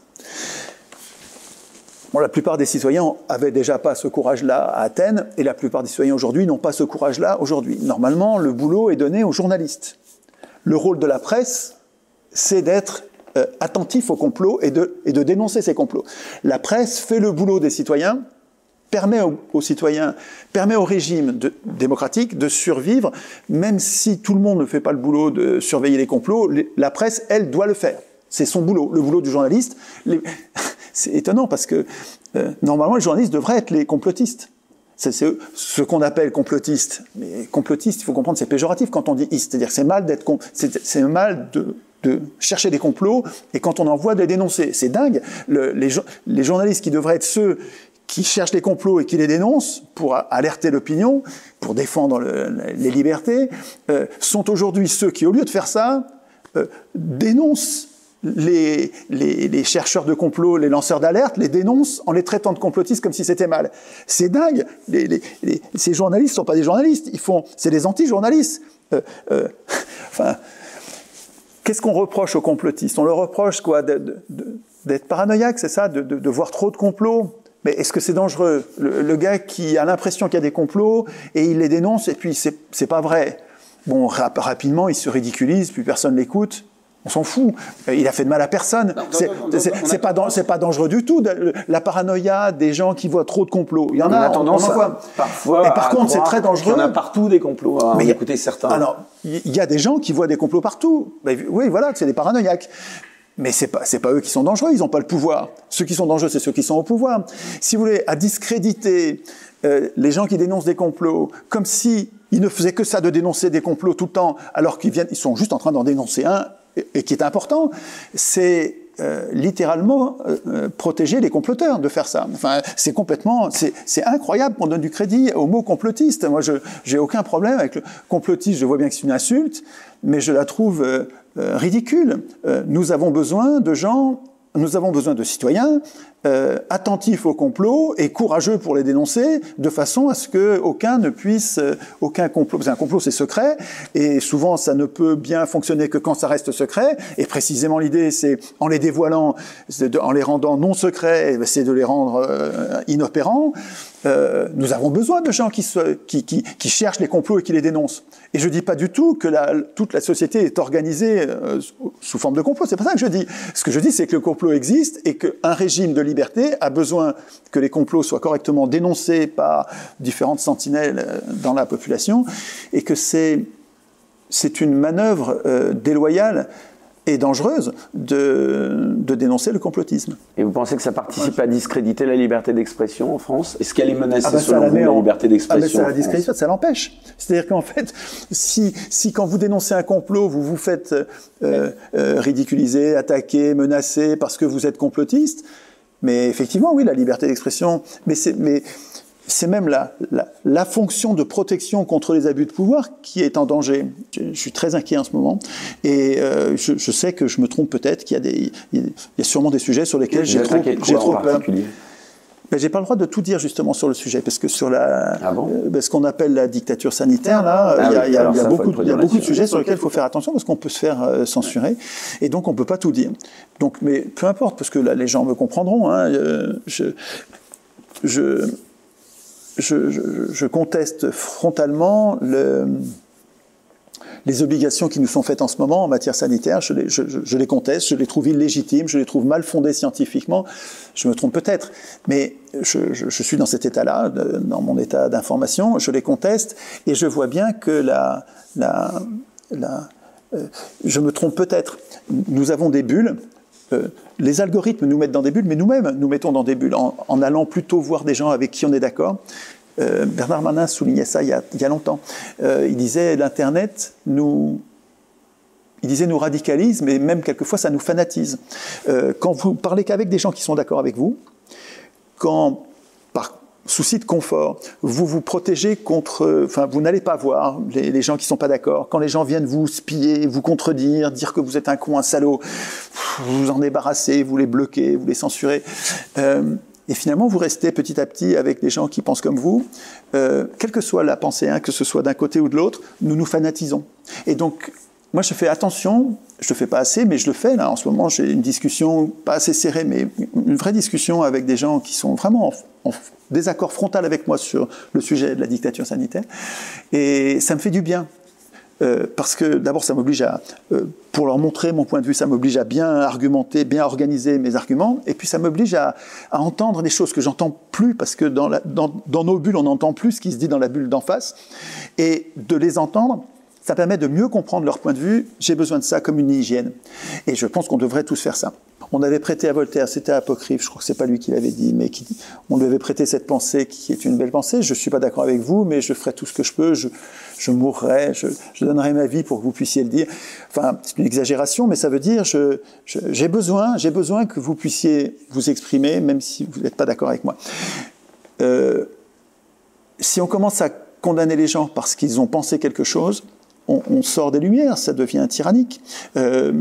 Bon, la plupart des citoyens avaient déjà pas ce courage-là à Athènes, et la plupart des citoyens aujourd'hui n'ont pas ce courage-là aujourd'hui. Normalement, le boulot est donné aux journalistes. Le rôle de la presse, c'est d'être euh, attentif aux complots et de, et de dénoncer ces complots. La presse fait le boulot des citoyens, permet aux, citoyens, permet au régime démocratique de survivre, même si tout le monde ne fait pas le boulot de surveiller les complots, la presse, elle, doit le faire. C'est son boulot, le boulot du journaliste. *laughs* C'est étonnant parce que euh, normalement, les journalistes devraient être les complotistes. C'est ce qu'on appelle complotiste. Mais complotiste, il faut comprendre, c'est péjoratif quand on dit iste. C'est-à-dire c'est mal d'être, c'est mal de, chercher des complots et quand on en voit de les dénoncer. C'est dingue. Le, les, les, journalistes qui devraient être ceux qui cherchent les complots et qui les dénoncent pour alerter l'opinion, pour défendre les libertés, euh, sont aujourd'hui ceux qui, au lieu de faire ça, euh, dénoncent les, chercheurs de complots, les lanceurs d'alerte, les dénoncent en les traitant de complotistes comme si c'était mal. C'est dingue. ces journalistes ne sont pas des journalistes, ils font, c'est des anti-journalistes. Euh, *laughs* enfin, qu'est-ce qu'on reproche aux complotistes? On leur reproche quoi? D'être paranoïaque, c'est ça? De, voir trop de complots? Mais est-ce que c'est dangereux? Le, gars qui a l'impression qu'il y a des complots et il les dénonce et puis c'est pas vrai. Bon, rapidement, il se ridiculise, puis personne l'écoute. On s'en fout. Il a fait de mal à personne. C'est pas, pas dangereux du tout. La paranoïa des gens qui voient trop de complots. Il y en a, tendance parfois. Et par contre, c'est très dangereux. Il y en a partout des complots. Hein, mais écoutez certains. Alors, il y a des gens qui voient des complots partout. oui, voilà, c'est des paranoïaques. Mais c'est pas, pas eux qui sont dangereux, ils n'ont pas le pouvoir. Ceux qui sont dangereux, c'est ceux qui sont au pouvoir. Si vous voulez, à discréditer euh, les gens qui dénoncent des complots, comme si ils ne faisaient que ça de dénoncer des complots tout le temps, alors qu'ils viennent, ils sont juste en train d'en dénoncer un et, qui est important, c'est euh, littéralement euh, protéger les comploteurs de faire ça. Enfin, c'est complètement, c'est incroyable qu'on donne du crédit au mot complotiste. Moi, je j'ai aucun problème avec le complotiste. Je vois bien que c'est une insulte, mais je la trouve ridicule. nous avons besoin de gens nous avons besoin de citoyens euh, attentifs au complot et courageux pour les dénoncer, de façon à ce que aucun ne puisse, euh, aucun complot, parce qu'un complot c'est secret, et souvent ça ne peut bien fonctionner que quand ça reste secret, et précisément l'idée c'est, en les dévoilant, en les rendant non secrets, eh c'est de les rendre euh, inopérants. Euh, nous avons besoin de gens qui, cherchent les complots et qui les dénoncent. Et je dis pas du tout que toute la société est organisée euh, sous forme de complot. C'est pas ça que je dis. Ce que je dis, c'est que le complot existe et qu'un régime de liberté a besoin que les complots soient correctement dénoncés par différentes sentinelles euh, dans la population et que c'est c'est une manœuvre déloyale et dangereuse de, de, dénoncer le complotisme. Et vous pensez que ça participe à discréditer la liberté d'expression en France? Est-ce qu'elle est menacée ah bah selon vous, la, liberté d'expression ah bah Ça la discrédite, ça l'empêche. C'est-à-dire qu'en fait, si, si quand vous dénoncez un complot, vous vous faites euh, euh, ridiculiser, attaquer, menacer parce que vous êtes complotiste, mais effectivement, oui, la liberté d'expression, mais c'est... Mais, c'est même la, la, fonction de protection contre les abus de pouvoir qui est en danger. Je, suis très inquiet en ce moment et euh, je, je, sais que je me trompe peut-être, qu'il y a des, il y a sûrement des sujets sur lesquels j'ai trop, j'ai trop peur. Mais j'ai pas le droit de tout dire justement sur le sujet parce que sur la, ah euh, ce qu'on appelle la dictature sanitaire là, ah il y a, y a, y a beaucoup, il y a beaucoup de sujets sur lesquels il faut faire attention parce qu'on peut se faire euh, censurer et donc on peut pas tout dire. Donc, mais peu importe parce que là les gens me comprendront. Hein, je, je je, conteste frontalement les obligations qui nous sont faites en ce moment en matière sanitaire. Je les, conteste, je les trouve illégitimes, je les trouve mal fondées scientifiquement. Je me trompe peut-être, mais je, suis dans cet état-là, dans mon état d'information. Je les conteste et je vois bien que la, euh, je me trompe peut-être. Nous avons des bulles euh, les algorithmes nous mettent dans des bulles, mais nous-mêmes nous mettons dans des bulles en, allant plutôt voir des gens avec qui on est d'accord. Euh, Bernard Manin soulignait ça il y a, longtemps. Euh, il disait l'Internet nous, radicalise, mais même quelquefois ça nous fanatise. quand vous parlez qu'avec des gens qui sont d'accord avec vous, quand par souci de confort, vous vous protégez contre, enfin, vous n'allez pas voir les, gens qui sont pas d'accord. Quand les gens viennent vous spier, vous contredire, dire que vous êtes un con, un salaud, vous vous en débarrassez, vous les bloquez, vous les censurez. Euh, et finalement, vous restez petit à petit avec des gens qui pensent comme vous. Euh, quelle que soit la pensée, hein, que ce soit d'un côté ou de l'autre, nous nous fanatisons. Et donc, moi, je fais attention, je le fais pas assez, mais je le fais là. En ce moment, j'ai une discussion, pas assez serrée, mais une vraie discussion avec des gens qui sont vraiment en, désaccord frontal avec moi sur le sujet de la dictature sanitaire. Et ça me fait du bien. Euh, parce que d'abord, ça m'oblige à, euh, pour leur montrer mon point de vue, ça m'oblige à bien argumenter, bien organiser mes arguments, et puis ça m'oblige à, entendre des choses que j'entends plus, parce que dans, dans nos bulles, on n'entend plus ce qui se dit dans la bulle d'en face, et de les entendre, ça permet de mieux comprendre leur point de vue. J'ai besoin de ça comme une hygiène. Et je pense qu'on devrait tous faire ça. On avait prêté à Voltaire, c'était apocryphe, je crois que c'est pas lui qui l'avait dit, mais on lui avait prêté cette pensée qui est une belle pensée. Je suis pas d'accord avec vous, mais je ferai tout ce que je peux. Je, mourrai, je, donnerai ma vie pour que vous puissiez le dire. Enfin, c'est une exagération, mais ça veut dire j'ai besoin, j'ai besoin que vous puissiez vous exprimer, même si vous n'êtes pas d'accord avec moi. Euh, si on commence à condamner les gens parce qu'ils ont pensé quelque chose, on, sort des lumières, ça devient tyrannique. Euh,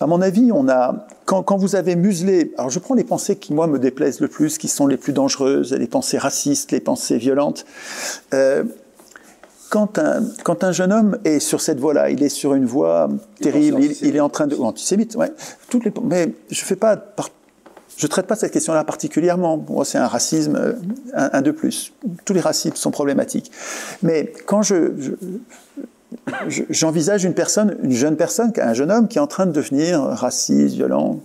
à mon avis, on a, quand, vous avez muselé, alors je prends les pensées qui moi me déplaisent le plus, qui sont les plus dangereuses, les pensées racistes, les pensées violentes. Euh, quand un, quand un jeune homme est sur cette voie-là, il est sur une voie terrible, il, est en train de, antisémite, ouais, toutes les, mais je fais pas, je traite pas cette question-là particulièrement. Moi, c'est un racisme, euh, un, de plus. Tous les racismes sont problématiques. Mais quand je, j'envisage une personne, une jeune personne, un jeune homme qui est en train de devenir raciste, violent.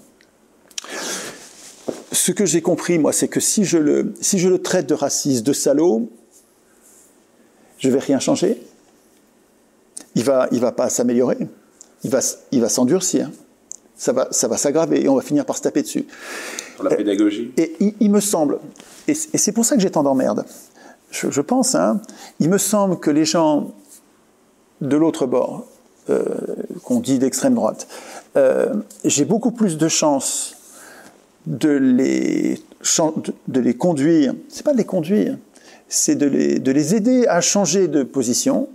Ce que j'ai compris, moi, c'est que si je, le, si je le traite de raciste, de salaud, je vais rien changer. Il va, il va pas s'améliorer. Il va, il va s'endurcir. Ça va, ça va s'aggraver et on va finir par se taper dessus. Sur la pédagogie. Et, il, me semble, et c'est pour ça que j'ai tant d'emmerdes, je, je, pense, hein, il me semble que les gens de l'autre bord, euh, qu'on dit d'extrême droite, euh, j'ai beaucoup plus de chances de les, conduire, c'est pas de les conduire, c'est de les, de les aider à changer de position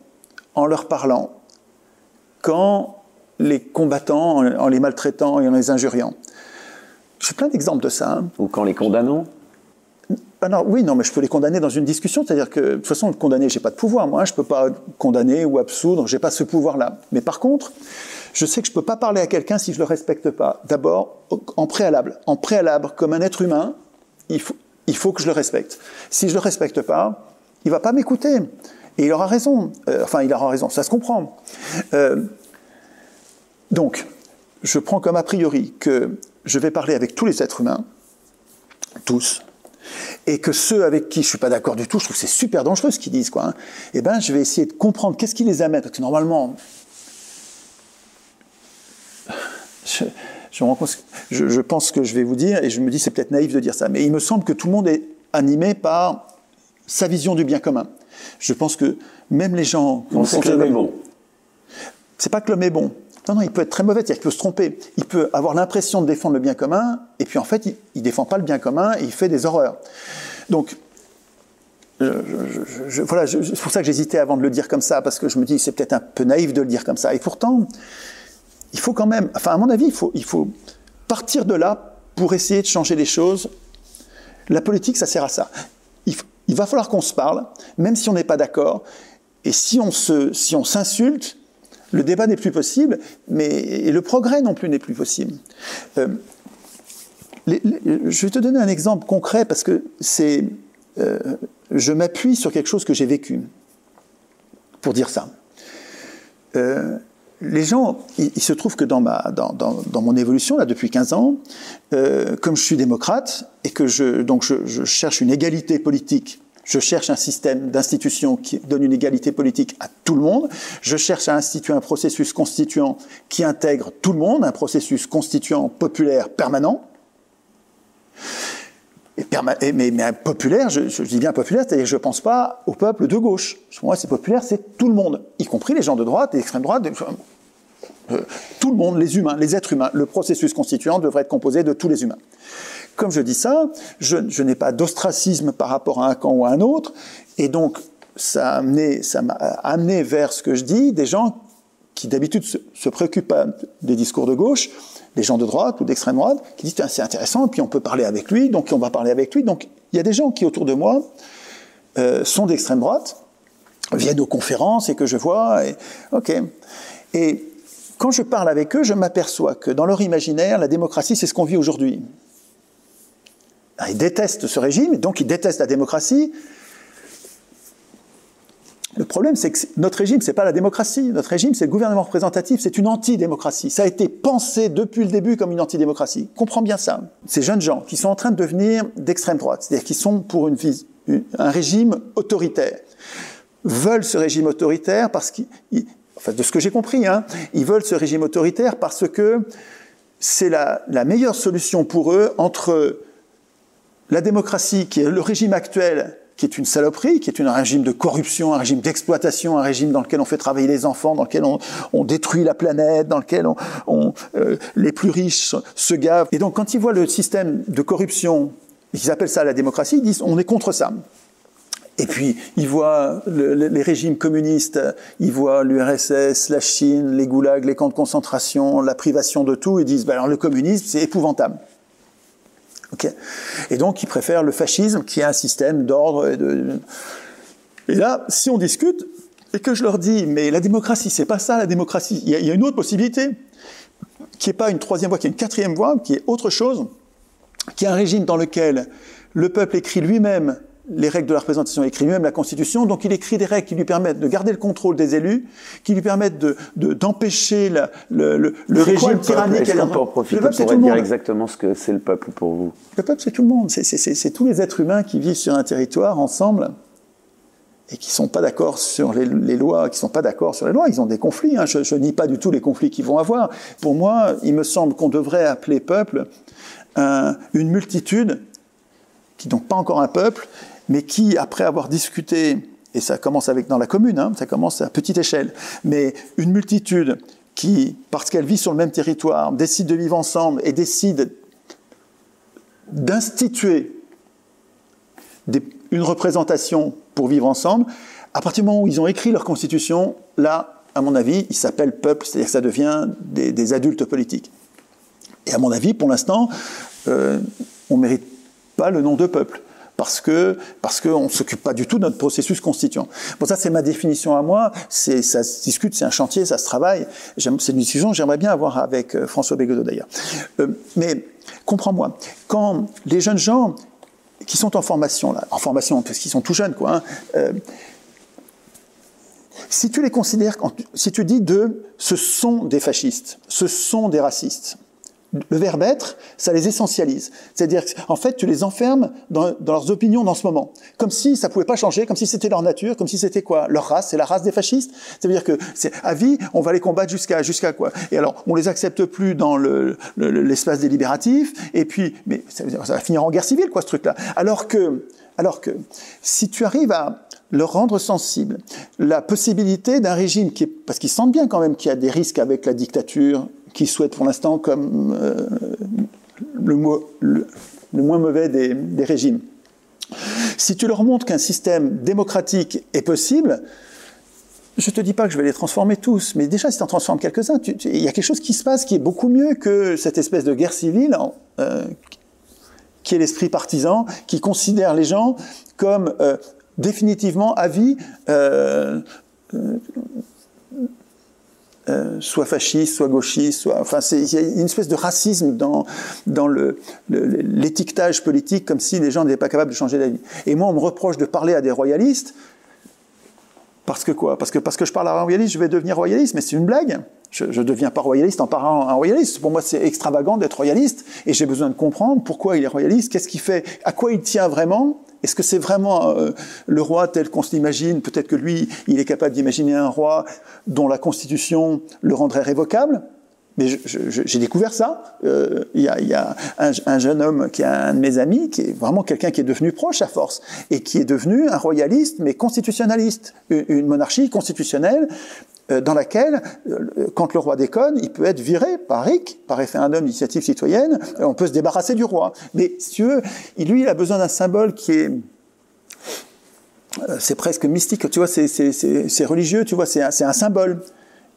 en leur parlant, qu'en les combattant, en les maltraitant et en les injuriant. J'ai plein d'exemples de ça. Hein. Ou qu'en les condamnant alors oui, non, mais je peux les condamner dans une discussion, c'est-à-dire que de toute façon, condamner, j'ai pas de pouvoir, moi, je peux pas condamner ou absoudre, j'ai pas ce pouvoir-là. Mais par contre, je sais que je peux pas parler à quelqu'un si je le respecte pas. D'abord, en préalable, en préalable, comme un être humain, il faut, il faut que je le respecte. Si je le respecte pas, il va pas m'écouter. Et il aura raison. Euh, enfin, il aura raison, ça se comprend. Euh, donc, je prends comme a priori que je vais parler avec tous les êtres humains, tous, et que ceux avec qui je suis pas d'accord du tout, je trouve que c'est super dangereux ce qu'ils disent, quoi. Hein, eh ben, je vais essayer de comprendre qu'est-ce qui les amène, parce que normalement, je, je, je, pense que je vais vous dire, et je me dis c'est peut-être naïf de dire ça, mais il me semble que tout le monde est animé par sa vision du bien commun. Je pense que même les gens... On sait que l'homme est bon. C'est pas que l'homme est bon. Non, non, il peut être très mauvais, c'est-à-dire qu'il peut se tromper. Il peut avoir l'impression de défendre le bien commun, et puis en fait, il ne défend pas le bien commun, et il fait des horreurs. Donc, voilà, c'est pour ça que j'hésitais avant de le dire comme ça, parce que je me dis c'est peut-être un peu naïf de le dire comme ça. Et pourtant, il faut quand même, enfin à mon avis, il faut, il faut partir de là pour essayer de changer les choses. La politique, ça sert à ça. Il, il va falloir qu'on se parle, même si on n'est pas d'accord. Et si on se, si on s'insulte, le débat n'est plus possible, mais et le progrès non plus n'est plus possible. Euh, je vais te donner un exemple concret parce que c'est, euh, je m'appuie sur quelque chose que j'ai vécu pour dire ça. Euh, les gens, il, se trouve que dans, mon évolution, là, depuis 15 ans, comme je suis démocrate et que je cherche une égalité politique je cherche un système d'institution qui donne une égalité politique à tout le monde. Je cherche à instituer un processus constituant qui intègre tout le monde, un processus constituant populaire permanent. Mais, populaire, je, dis bien populaire, c'est-à-dire je ne pense pas au peuple de gauche. Pour moi, c'est populaire, c'est tout le monde, y compris les gens de droite et d'extrême droite. Euh, tout le monde, les humains, les êtres humains. Le processus constituant devrait être composé de tous les humains. Comme je dis ça, je, n'ai pas d'ostracisme par rapport à un camp ou à un autre, et donc ça m'a amené vers ce que je dis, des gens qui d'habitude se, préoccupent des discours de gauche, des gens de droite ou d'extrême droite, qui disent c'est intéressant, puis on peut parler avec lui, donc on va parler avec lui. Donc il y a des gens qui autour de moi euh, sont d'extrême droite, viennent aux conférences et que je vois, et, ok. Et quand je parle avec eux, je m'aperçois que dans leur imaginaire, la démocratie, c'est ce qu'on vit aujourd'hui. Ah, ils détestent ce régime, donc ils détestent la démocratie. Le problème, c'est que notre régime, c'est pas la démocratie. Notre régime, c'est le gouvernement représentatif, c'est une antidémocratie. Ça a été pensé depuis le début comme une antidémocratie. Comprends bien ça. Ces jeunes gens qui sont en train de devenir d'extrême droite, c'est-à-dire qui sont pour une, un régime autoritaire, veulent ce régime autoritaire parce qu'ils, enfin, de ce que j'ai compris, hein, ils veulent ce régime autoritaire parce que c'est la meilleure solution pour eux entre la démocratie, qui est le régime actuel, qui est une saloperie, qui est un régime de corruption, un régime d'exploitation, un régime dans lequel on fait travailler les enfants, dans lequel on, détruit la planète, dans lequel on, euh, les plus riches se gavent. Et donc quand ils voient le système de corruption, ils appellent ça la démocratie, ils disent on est contre ça. Et puis, ils voient les régimes communistes, ils voient l'URSS, la Chine, les goulags, les camps de concentration, la privation de tout, ils disent, ben alors le communisme, c'est épouvantable. Et donc, ils préfèrent le fascisme, qui est un système d'ordre. Et, de... et là, si on discute, et que je leur dis, mais la démocratie, c'est pas ça, la démocratie. Il y, a, une autre possibilité, qui n'est pas une troisième voie, qui est une quatrième voie, qui est autre chose, qui est un régime dans lequel le peuple écrit lui-même les règles de la représentation, il écrit lui-même la Constitution, donc il écrit des règles qui lui permettent de garder le contrôle des élus, qui lui permettent d'empêcher de, le, le, le régime tyrannique. Est-ce qu'on peut en profiter pour dire exactement ce que c'est le peuple pour vous? Le peuple, c'est tout le monde. C'est tous les êtres humains qui vivent sur un territoire ensemble et qui sont pas d'accord sur les, les, lois, qui sont pas d'accord sur les lois. Ils ont des conflits. Hein. Je, je nie pas du tout les conflits qu'ils vont avoir. Pour moi, il me semble qu'on devrait appeler peuple une multitude, qui donc pas encore un peuple, mais qui, après avoir discuté, et ça commence avec dans la commune, hein, ça commence à petite échelle, mais une multitude qui, parce qu'elle vit sur le même territoire, décide de vivre ensemble et décide d'instituer une représentation pour vivre ensemble, à partir du moment où ils ont écrit leur constitution, là, à mon avis, ils s'appellent peuple, c'est-à-dire que ça devient des, adultes politiques. Et à mon avis, pour l'instant, euh, on ne mérite pas le nom de peuple parce que parce qu'on ne s'occupe pas du tout de notre processus constituant. Bon, ça c'est ma définition à moi. Ça se discute, c'est un chantier, ça se travaille. C'est une discussion que j'aimerais bien avoir avec euh, François Bégodeau d'ailleurs. Euh, mais comprends-moi, quand les jeunes gens qui sont en formation là, en formation parce qu'ils sont tout jeunes quoi. Hein, euh, si tu les considères, si tu dis de ce sont des fascistes, ce sont des racistes, le verbe être, ça les essentialise. C'est-à-dire en fait, tu les enfermes dans, leurs opinions dans ce moment. Comme si ça pouvait pas changer, comme si c'était leur nature, comme si c'était quoi? Leur race, c'est la race des fascistes? Ça veut dire que c'est à vie, on va les combattre jusqu'à jusqu'à quoi? Et alors, on les accepte plus dans l'espace délibératif, et puis, mais ça, va finir en guerre civile, quoi, ce truc-là. Alors que, alors que, si tu arrives à leur rendre sensible la possibilité d'un régime qui est, parce qu'ils sentent bien quand même qu'il y a des risques avec la dictature, qui souhaitent pour l'instant comme euh, le, moins mauvais des, régimes. Si tu leur montres qu'un système démocratique est possible, je ne te dis pas que je vais les transformer tous, mais déjà si tu en transformes quelques-uns, il y a quelque chose qui se passe qui est beaucoup mieux que cette espèce de guerre civile euh, qui est l'esprit partisan, qui considère les gens comme euh, définitivement à vie soit fasciste, soit gauchiste, soit, enfin, il y a une espèce de racisme dans, dans le, l'étiquetage politique, comme si les gens n'étaient pas capables de changer d'avis. Et moi, on me reproche de parler à des royalistes, parce que quoi? Parce que parce que je parle à un royaliste, je vais devenir royaliste, mais c'est une blague. Je ne deviens pas royaliste en parlant à un royaliste. Pour moi, c'est extravagant d'être royaliste, et j'ai besoin de comprendre pourquoi il est royaliste, qu'est-ce qu'il fait, à quoi il tient vraiment, est-ce que c'est vraiment euh, le roi tel qu'on s'imagine Peut-être que lui, il est capable d'imaginer un roi dont la constitution le rendrait révocable. Mais j'ai découvert ça. Euh, il y a, un, jeune homme qui est un de mes amis, qui est vraiment quelqu'un qui est devenu proche à force, et qui est devenu un royaliste, mais constitutionnaliste. une monarchie constitutionnelle dans laquelle, euh, quand le roi déconne, il peut être viré par RIC, par référendum d'initiative citoyenne, on peut se débarrasser du roi. Mais si tu veux, lui, il a besoin d'un symbole qui est... Euh, c'est presque mystique, tu vois, c'est religieux, tu vois, c'est un, symbole.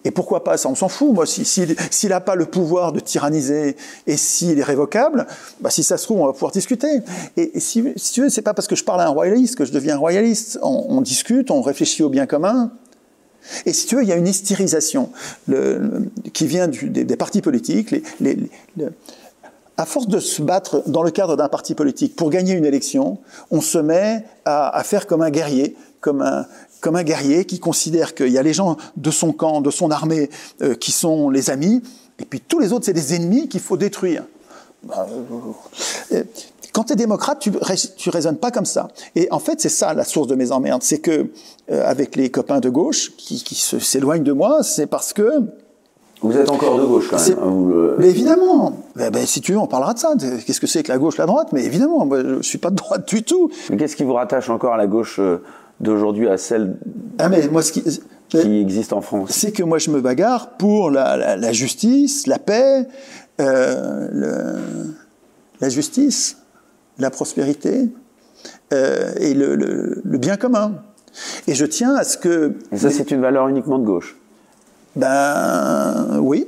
Et pourquoi pas ça On s'en fout, moi. S'il si, n'a pas le pouvoir de tyranniser et s'il est révocable, bah, si ça se trouve, on va pouvoir discuter. Et, si, si, tu veux, c'est pas parce que je parle à un royaliste que je deviens royaliste. On, on discute, on réfléchit au bien commun, et si tu veux, il y a une hystérisation qui vient des, partis politiques. à force de se battre dans le cadre d'un parti politique pour gagner une élection, on se met à, faire comme un guerrier, comme un, guerrier qui considère qu'il y a les gens de son camp, de son armée, euh, qui sont les amis, et puis tous les autres, c'est des ennemis qu'il faut détruire. Quand tu es démocrate, tu, tu raisonnes pas comme ça. Et en fait, c'est ça la source de mes emmerdes. C'est que, euh, avec les copains de gauche qui, qui s'éloignent de moi, c'est parce que. Vous êtes encore de gauche, quand même. Hein, mais évidemment. Ben, ben, si tu veux, on parlera de ça. Qu'est-ce que c'est que la gauche, la droite? Mais évidemment, moi, je suis pas de droite du tout. Mais qu'est-ce qui vous rattache encore à la gauche euh, d'aujourd'hui, à celle ah, mais moi, ce qui, qui existe en France? C'est que moi, je me bagarre pour la, la, la justice, la paix, euh, le, la justice, la prospérité euh, et le, le, bien commun. Et je tiens à ce que... Et ça, c'est une valeur uniquement de gauche Ben oui.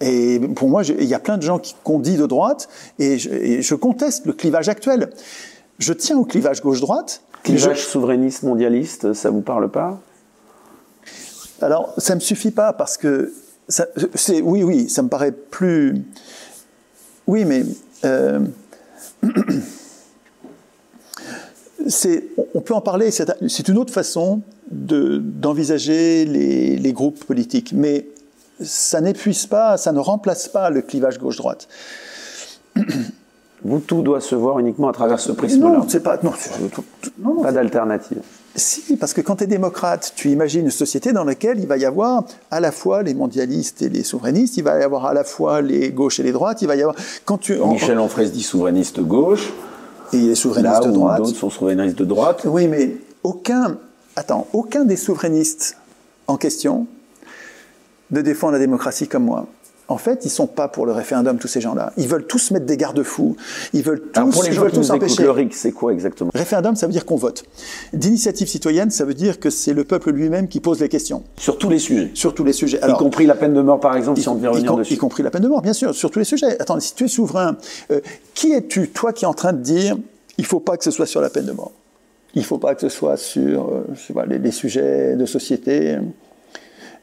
Et pour moi, il y a plein de gens qui qu'on dit de droite, et je, conteste le clivage actuel. Je tiens au clivage gauche-droite. Clivage souverainiste, mondialiste, ça vous parle pas? Alors, ça me suffit pas parce que c'est oui, oui, ça me paraît plus. Oui, mais euh, *coughs* on peut en parler, c'est une autre façon d'envisager les, groupes politiques, mais ça n'épuise pas, ça ne remplace pas le clivage gauche-droite. Vous, tout doit se voir uniquement à travers ce prisme-là. Non, c'est pas. Non, pas d'alternative. Si, parce que quand tu es démocrate, tu imagines une société dans laquelle il va y avoir à la fois les mondialistes et les souverainistes, il va y avoir à la fois les gauches et les droites, il va y avoir. Quand tu, Michel Onfray dit souverainiste gauche. Et les souverainistes de droite. D'autres sont souverainistes de droite. Oui, mais aucun. Attends, aucun des souverainistes en question ne défend la démocratie comme moi. En fait, ils sont pas pour le référendum, tous ces gens-là. Ils veulent tous mettre des garde-fous. Ils veulent tous, pour les gens qui nous empêcher. Le RIC, c'est quoi exactement? Référendum, ça veut dire qu'on vote. D'initiative citoyenne, ça veut dire que c'est le peuple lui-même qui pose les questions. Sur tous les sujets Sur tous les sujets. y compris la peine de mort, par exemple, si on devait revenir dessus. Y compris la peine de mort, bien sûr, sur tous les sujets. Attends, si tu es souverain, euh, qui es-tu, toi, qui es en train de dire il faut pas que ce soit sur la peine de mort? Il faut pas que ce soit sur euh, je sais pas, les, les, sujets de société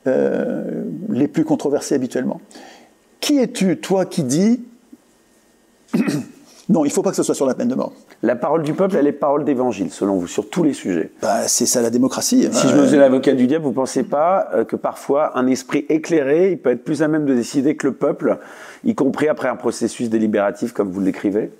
euh, les plus controversés habituellement. Qui es-tu, toi, qui dis *coughs* non, il ne faut pas que ce soit sur la peine de mort. La parole du peuple, elle est parole d'évangile, selon vous, sur tous les sujets. Bah, c'est ça la démocratie. Si je me faisais l'avocat du diable, vous ne pensez pas euh, que parfois un esprit éclairé, il peut être plus à même de décider que le peuple, y compris après un processus délibératif comme vous l'écrivez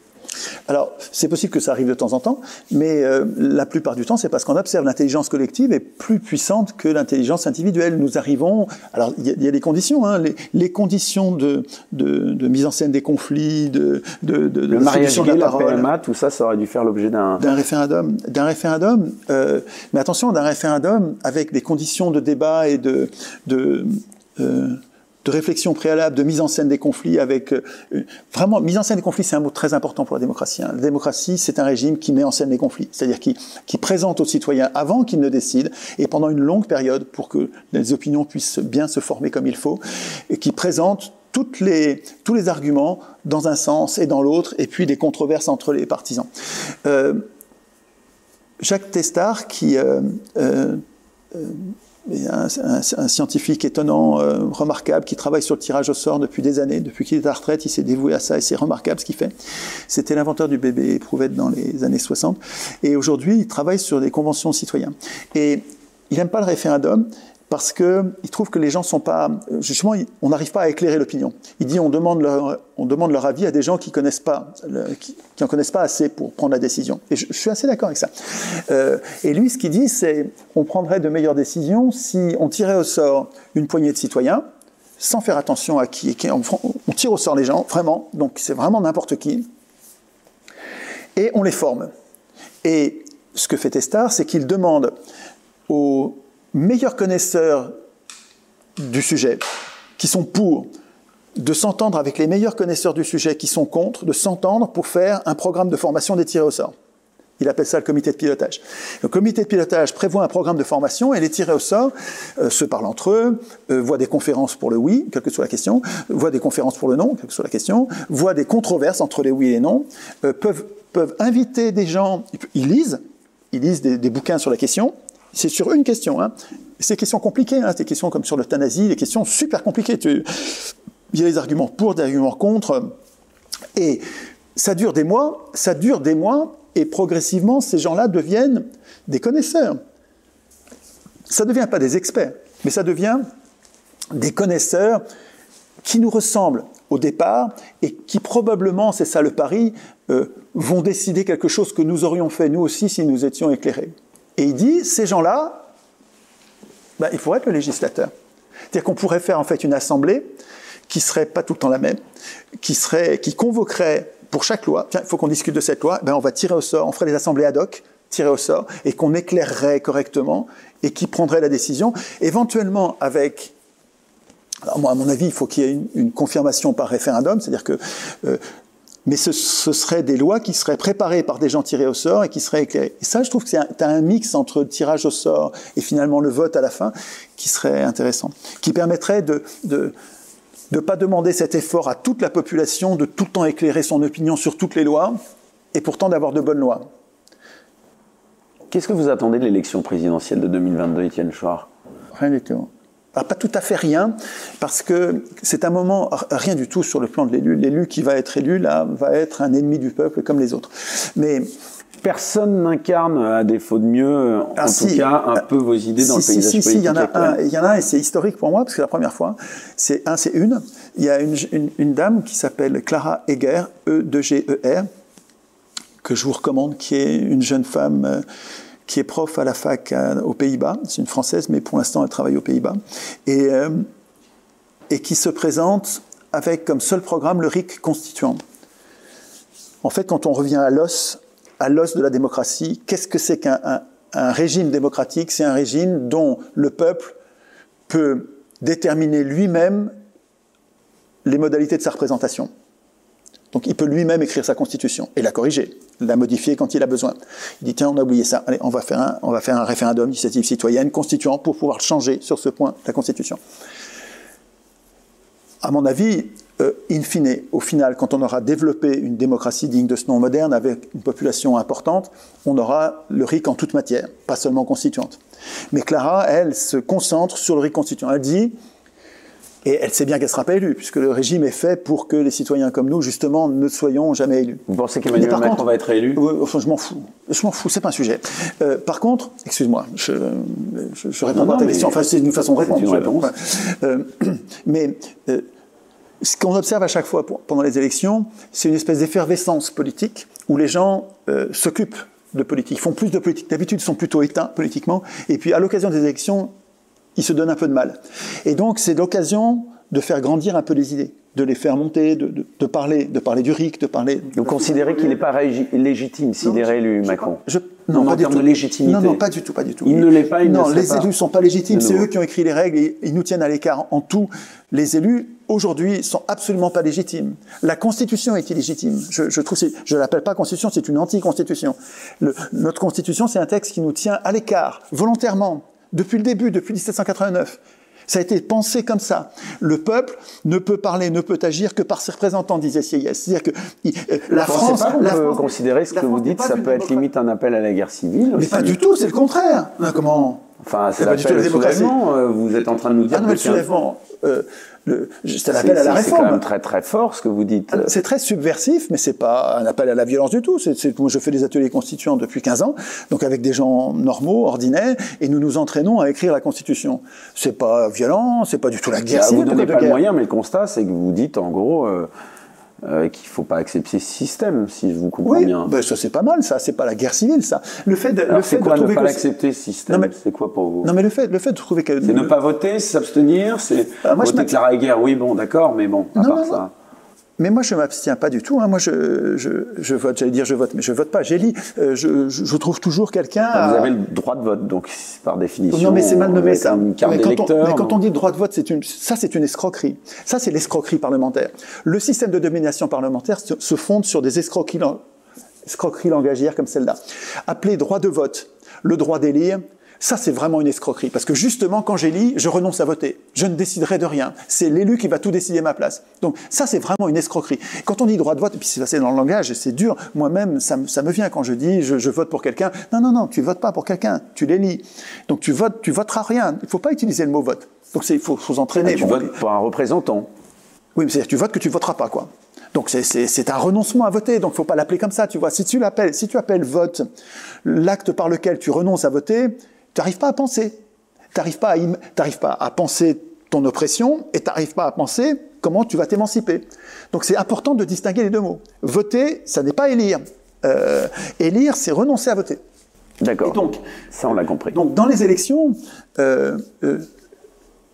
alors, c'est possible que ça arrive de temps en temps, mais euh, la plupart du temps, c'est parce qu'on observe l'intelligence collective est plus puissante que l'intelligence individuelle. Nous arrivons, alors il y, a des conditions, hein, les, conditions de, de, mise en scène des conflits, de, de, de le mariage de la, PMA, tout ça, ça aurait dû faire l'objet d'un d'un référendum, d'un référendum. Euh, mais attention, d'un référendum avec des conditions de débat et de de euh, de réflexion préalable, de mise en scène des conflits avec euh, vraiment mise en scène des conflits, c'est un mot très important pour la démocratie. Hein. La démocratie, c'est un régime qui met en scène les conflits, c'est-à-dire qui, présente aux citoyens avant qu'ils ne décident et pendant une longue période pour que les opinions puissent bien se former comme il faut, et qui présente les, tous les arguments dans un sens et dans l'autre, et puis des controverses entre les partisans. Euh, Jacques Testard, qui euh, un, un, scientifique étonnant, euh, remarquable, qui travaille sur le tirage au sort depuis des années. Depuis qu'il est à la retraite, il s'est dévoué à ça et c'est remarquable ce qu'il fait. C'était l'inventeur du bébé éprouvette dans les années 60. Et aujourd'hui, il travaille sur des conventions citoyennes. Et il n'aime pas le référendum, parce qu'il trouve que les gens sont pas, justement, on n'arrive pas à éclairer l'opinion. Il dit on demande leur, on demande leur avis à des gens qui connaissent pas, qui, qui en connaissent pas assez pour prendre la décision. Et je, suis assez d'accord avec ça. Euh, et lui, ce qu'il dit, c'est on prendrait de meilleures décisions si on tirait au sort une poignée de citoyens, sans faire attention à qui, on, on tire au sort les gens, vraiment. Donc c'est vraiment n'importe qui, et on les forme. Et ce que fait Testar, c'est qu'il demande aux meilleurs connaisseurs du sujet, qui sont pour, de s'entendre avec les meilleurs connaisseurs du sujet qui sont contre, de s'entendre pour faire un programme de formation des tirés au sort. Il appelle ça le comité de pilotage. Le comité de pilotage prévoit un programme de formation et les tirés au sort euh, se parlent entre eux, euh, voient des conférences pour le oui, quelle que soit la question, voient des conférences pour le non, quelle que soit la question, voient des controverses entre les oui et les non, euh, peuvent, peuvent inviter des gens, ils lisent, ils lisent des, des bouquins sur la question, c'est sur une question. Hein. C'est des questions compliquées, hein, des questions comme sur l'euthanasie, des questions super compliquées. Il y a des arguments pour, des arguments contre. Et ça dure des mois, ça dure des mois, et progressivement, ces gens-là deviennent des connaisseurs. Ça ne devient pas des experts, mais ça devient des connaisseurs qui nous ressemblent au départ et qui probablement, c'est ça le pari, euh, vont décider quelque chose que nous aurions fait nous aussi si nous étions éclairés. Et il dit, ces gens-là, ben, il faudrait être le législateur. C'est-à-dire qu'on pourrait faire en fait une assemblée qui serait pas tout le temps la même, qui serait, qui convoquerait pour chaque loi, tiens, il faut qu'on discute de cette loi, ben on va tirer au sort, on ferait des assemblées ad hoc, tirer au sort, et qu'on éclairerait correctement, et qui prendrait la décision, éventuellement avec alors moi, à mon avis, il faut qu'il y ait une, confirmation par référendum, c'est-à-dire que euh, mais ce, ce, seraient des lois qui seraient préparées par des gens tirés au sort et qui seraient éclairées. Et ça, je trouve que c'est un, un mix entre tirage au sort et finalement le vote à la fin qui serait intéressant, qui permettrait de de de pas demander cet effort à toute la population de tout le temps éclairer son opinion sur toutes les lois et pourtant d'avoir de bonnes lois. Qu'est-ce que vous attendez de l'élection présidentielle de 2022, Étienne Chouard? Rien du tout. Pas tout à fait rien, parce que c'est un moment, rien du tout sur le plan de l'élu. L'élu qui va être élu, là, va être un ennemi du peuple comme les autres. Mais personne n'incarne, à défaut de mieux, en Ah, tout si. cas, un peu vos idées dans si, le si, paysage politique il y en a un, il y en a un et c'est historique pour moi parce que c'est la première fois. C'est un, c'est une. Il y a une, une, une dame qui s'appelle Clara Eger, E 2 G E R, que je vous recommande, qui est une jeune femme euh, qui est prof à la fac aux Pays-Bas. C'est une française, mais pour l'instant elle travaille aux Pays-Bas et euh, et qui se présente avec comme seul programme le RIC constituant. En fait, quand on revient à l'os, à l'os de la démocratie, qu'est-ce que c'est qu'un un- un régime démocratique? C'est un régime dont le peuple peut déterminer lui-même les modalités de sa représentation. Donc il peut lui-même écrire sa constitution et la corriger, la modifier quand il a besoin. Il dit tiens on a oublié ça, allez on va faire un, référendum d'initiative citoyenne constituant pour pouvoir changer sur ce point la constitution. À mon avis, euh, in fine, au final, quand on aura développé une démocratie digne de ce nom moderne avec une population importante, on aura le RIC en toute matière, pas seulement constituante. Mais Clara, elle, se concentre sur le RIC constituant. Elle dit, et elle sait bien qu'elle ne sera pas élue, puisque le régime est fait pour que les citoyens comme nous, justement, ne soyons jamais élus. Vous pensez qu'Emmanuel Macron contre- va être élu? enfin, je m'en fous. Je m'en fous, c'est pas un sujet. Euh, par contre, excuse-moi, je, je, je réponds Non, pas à ta question. Enfin, c'est une façon de répondre. une réponse. Euh, mais euh, ce qu'on observe à chaque fois pour- pendant les élections, c'est une espèce d'effervescence politique où les gens euh, s'occupent de politique, font plus de politique. D'habitude, ils sont plutôt éteints politiquement. Et puis, à l'occasion des élections, ils se donnent un peu de mal. Et donc, c'est l'occasion de faire grandir un peu les idées, de les faire monter, de, de- de parler, de parler du RIC, de parler. Vous considérez qu'il n'est pas légitime s'il est réélu, Macron Je- Non, pas en du termes tout. de légitimité. Non, non, pas du tout, pas du tout. Il ne l'est pas, il ne Non, les élus sont pas légitimes. C'est eux qui ont écrit les règles et ils nous tiennent à l'écart en tout. Les élus, aujourd'hui, sont absolument pas légitimes. La Constitution est illégitime. Je, je trouve, c'est- je l'appelle pas Constitution, c'est une anti-Constitution. Notre Constitution, c'est un texte qui nous tient à l'écart, volontairement, depuis le début, depuis 1789. Ça a été pensé comme ça. Le peuple ne peut parler, ne peut agir que par ses représentants, disait Sieyès. C'est-à-dire que euh, la France, pas la peut France- considérer ce que vous dites, ça peut être limite un appel à la guerre civile Mais pas du tout, c'est le contraire. Comment Enfin, c'est C'est pas du tout l'appel la au démocratie. soulèvement. euh, Vous êtes en train de nous dire Ah non, mais le soulèvement, euh, le- c'est un appel à la c'est- c'est quand réforme. même très très fort ce que vous dites. Ah, C'est très subversif, mais c'est pas un appel à la violence du tout. C'est, moi, je fais des ateliers constituants depuis 15 ans, donc avec des gens normaux, ordinaires, et nous nous entraînons à écrire la Constitution. C'est pas violent, c'est pas du tout la guerre vous donnez le pas de le guerre. moyen, mais le constat, c'est que vous dites en gros euh, euh, qu'il ne faut pas accepter ce système, si je vous comprends Oui, bien. ben, ça c'est pas mal, ça. C'est pas la guerre civile, ça. Le fait de, Alors le fait quoi de ne pas l'accepter ce système C'est quoi pour vous Non, mais le fait, le fait de trouver que C'est ne pas voter, c'est s'abstenir, c'est Ah, voter Clara Guerre, oui, bon, d'accord, mais bon, à Non, part non, ça. Mais moi, je m'abstiens pas du tout. hein. Moi, je, je, je vote. J'allais dire je vote, mais je vote pas. J'élis. Euh, je, trouve toujours quelqu'un. Vous à- avez le droit de vote, donc par définition. Non, mais c'est mal nommé ça. Une carte mais, quand on, d'électeur. mais quand non on dit droit de vote, c'est une, ça, c'est une escroquerie. Ça, c'est l'escroquerie parlementaire. Le système de domination parlementaire se, se fonde sur des escroqueries, escroqueries langagières comme celle-là. Appeler droit de vote, le droit d'élire, ça, c'est vraiment une escroquerie. Parce que justement, quand j'élis, je renonce à voter. Je ne déciderai de rien. C'est l'élu qui va tout décider à ma place. Donc, ça, c'est vraiment une escroquerie. Quand on dit droit de vote, et puis c'est passé dans le langage, c'est dur, moi-même, ça, me- ça me vient quand je dis je, je vote pour quelqu'un. Non, non, non, tu votes pas pour quelqu'un, tu l'élis. Donc, tu votes, tu voteras rien. Il faut pas utiliser le mot vote. Donc, il faut, faut s'entraîner. Ah, tu Bon, votes pour un représentant. oui, mais c'est-à-dire tu votes que tu voteras pas, quoi. Donc c'est- un renoncement à voter, donc faut pas l'appeler comme ça, tu vois. Si tu l'appelles, si tu appelles vote l'acte par lequel tu renonces à voter, tu n'arrives pas à penser. Tu n'arrives pas, à pas penser ton oppression et tu n'arrives pas à penser comment tu vas t'émanciper. Donc c'est important de distinguer les deux mots. Voter, ça n'est pas élire. Euh, élire, c'est renoncer à voter. D'accord. Donc, ça, on l'a compris. donc dans les élections, euh, euh,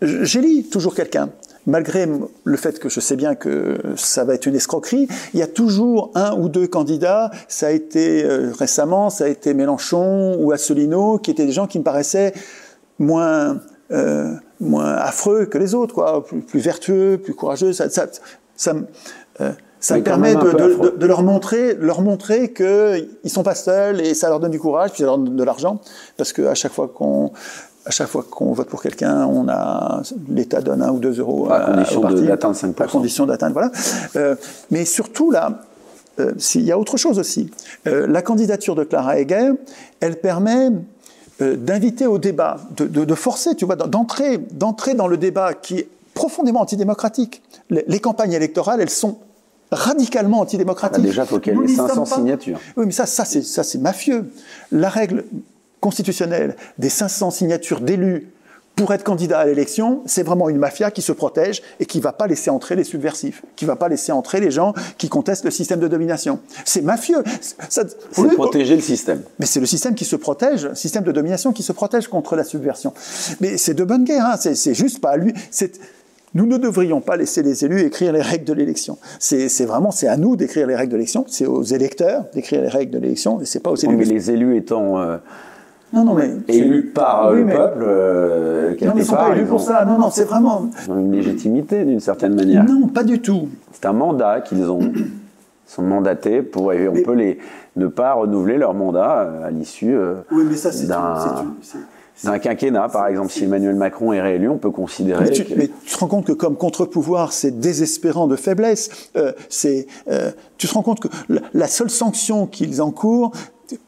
j'élis toujours quelqu'un. Malgré le fait que je sais bien que ça va être une escroquerie, il y a toujours un ou deux candidats. Ça a été euh, récemment, ça a été Mélenchon ou Asselineau, qui étaient des gens qui me paraissaient moins euh, moins affreux que les autres, quoi, plus, plus vertueux, plus courageux. Ça, ça, ça, me- euh, ça me permet de, de- affreux. de- de leur montrer, leur montrer que ils sont pas seuls et ça leur donne du courage, puis ça leur donne de l'argent, parce que à chaque fois qu'on à chaque fois qu'on vote pour quelqu'un, on a l'État donne un ou deux euros À condition au de- parti. d'atteindre 5%. À condition d'atteindre, voilà. Euh, mais surtout là, euh, s'il y a autre chose aussi. Euh, la candidature de Clara Heger, elle permet euh, d'inviter au débat, de, de- de forcer, tu vois, d'entrer, d'entrer dans le débat qui est profondément antidémocratique. Les, les campagnes électorales, elles sont radicalement antidémocratique. déjà, il faut qu'il y ait les 500 signatures. Oui, mais ça, ça c'est mafieux. La règle constitutionnelle des 500 signatures d'élus pour être candidat à l'élection, c'est vraiment une mafia qui se protège et qui ne va pas laisser entrer les subversifs, qui ne va pas laisser entrer les gens qui contestent le système de domination. C'est mafieux. C'est protéger le système. Mais c'est le système qui se protège, le système de domination qui se protège contre la subversion. Mais c'est de bonne guerre, hein. c'est juste pas à lui. Nous ne devrions pas laisser les élus écrire les règles de l'élection. C'est vraiment, c'est à nous d'écrire les règles de l'élection, c'est aux électeurs d'écrire les règles de l'élection, et c'est pas aux élus. mais les élus étant euh, non, non, mais élus par euh, le peuple. Euh, non, mais ils ne sont pas élus pour ça. Non, non, c'est vraiment. Ils ont une légitimité d'une certaine manière. Non, pas du tout. C'est un mandat qu'ils ont. Ils *clears throat* sont mandatés pour. on peut les ne pas renouveler leur mandat euh, à l'issue oui, mais ça, d'un quinquennat, par exemple, si Emmanuel Macron est réélu, on peut considérer. Mais tu, mais tu te rends compte que comme contre-pouvoir, c'est désespérant de faiblesse. Euh, c'est, euh, tu te rends compte que la seule sanction qu'ils encourent,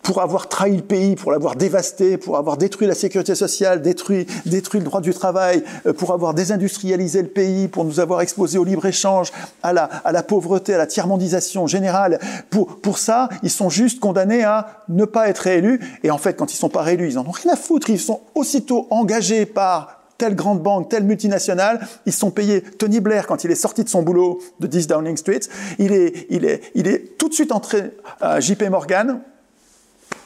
pour avoir trahi le pays, pour l'avoir dévasté, pour avoir détruit la sécurité sociale, détruit, détruit le droit du travail, euh, pour avoir désindustrialisé le pays, pour nous avoir exposé au libre-échange, à la, à la pauvreté, à la tiers-mondisation générale. Pour, pour ça, ils sont juste condamnés à ne pas être réélus. Et en fait, quand ils sont pas réélus, ils en ont rien à foutre. Ils sont aussitôt engagés par telle grande banque, telle multinationale, ils sont payés. Tony Blair, quand il est sorti de son boulot de 10 Downing Street, il est, il est, il est tout de suite entré à JP Morgan,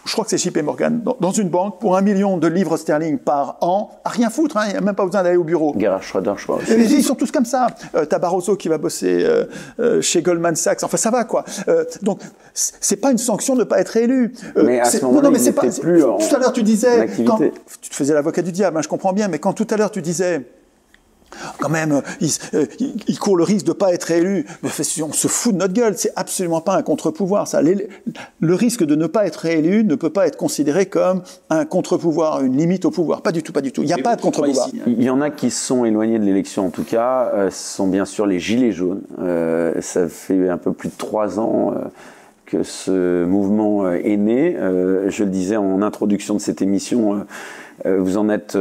je crois que c'est JP Morgan, dans, une banque, pour un million de livres sterling par an, à rien foutre, hein, il n'y a même pas besoin d'aller au bureau. Schroeder, je crois aussi. Ils sont tous comme ça. Euh, T'as Barroso qui va bosser euh, euh, chez Goldman Sachs, enfin ça va quoi. Euh, donc, c'est pas une sanction de ne pas être élu. Mais à ce moment-là, non, mais pas, plus Tout à l'heure tu disais, quand, tu te faisais l'avocat du diable, hein, je comprends bien, mais quand tout à l'heure tu disais, quand même, il, euh, il, court le risque de pas être élu. On se fout de notre gueule. C'est absolument pas un contre-pouvoir. Ça, le risque de ne pas être élu ne peut pas être considéré comme un contre-pouvoir, une limite au pouvoir. Pas du tout, pas du tout. Il n'y a pas de contre-pouvoir. Il y en a qui sont éloignés de l'élection, en tout cas. Euh, ce sont bien sûr les gilets jaunes. Euh, ça fait un peu plus de trois ans. que ce mouvement est né. je le disais en introduction de cette émission, vous en êtes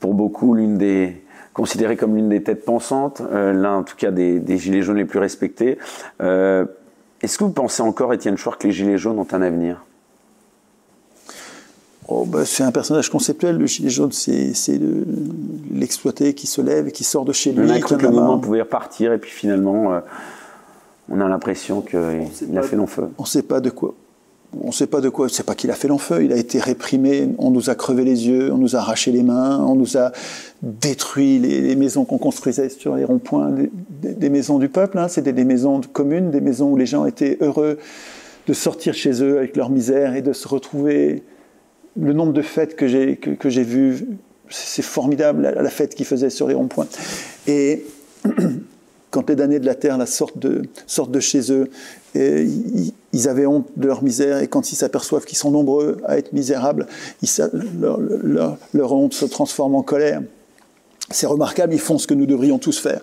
pour beaucoup l'une des, considéré comme l'une des têtes pensantes, euh, l'un en tout cas des, gilets jaunes les plus respectés. Euh, est-ce que vous pensez encore, Étienne Chouard, que les gilets jaunes ont un avenir? Oh, bah, c'est un personnage conceptuel. Le gilet jaune, c'est, l'exploité qui se lève et qui sort de chez lui. On a cru que le moment pouvait repartir et puis finalement, euh, on a l'impression qu'il a fait long feu. On ne sait pas de quoi on ne sait pas de quoi, c'est pas qu'il a fait l'enfeu, il a été réprimé, on nous a crevé les yeux, on nous a arraché les mains, on nous a détruit les, maisons qu'on construisait sur les ronds-points, des, maisons du peuple, hein, c'était des maisons communes, des maisons où les gens étaient heureux de sortir chez eux avec leur misère et de se retrouver. Le nombre de fêtes que j'ai que, vues, c'est formidable, la, fête qu'ils faisaient sur les ronds-points. Et *clears throat* quand les damnés de la terre sortent, de, sortent de chez eux, ils, avaient honte de leur misère, et quand ils s'aperçoivent qu'ils sont nombreux à être misérables, leur, honte se transforme en colère. C'est remarquable, ils font ce que nous devrions tous faire.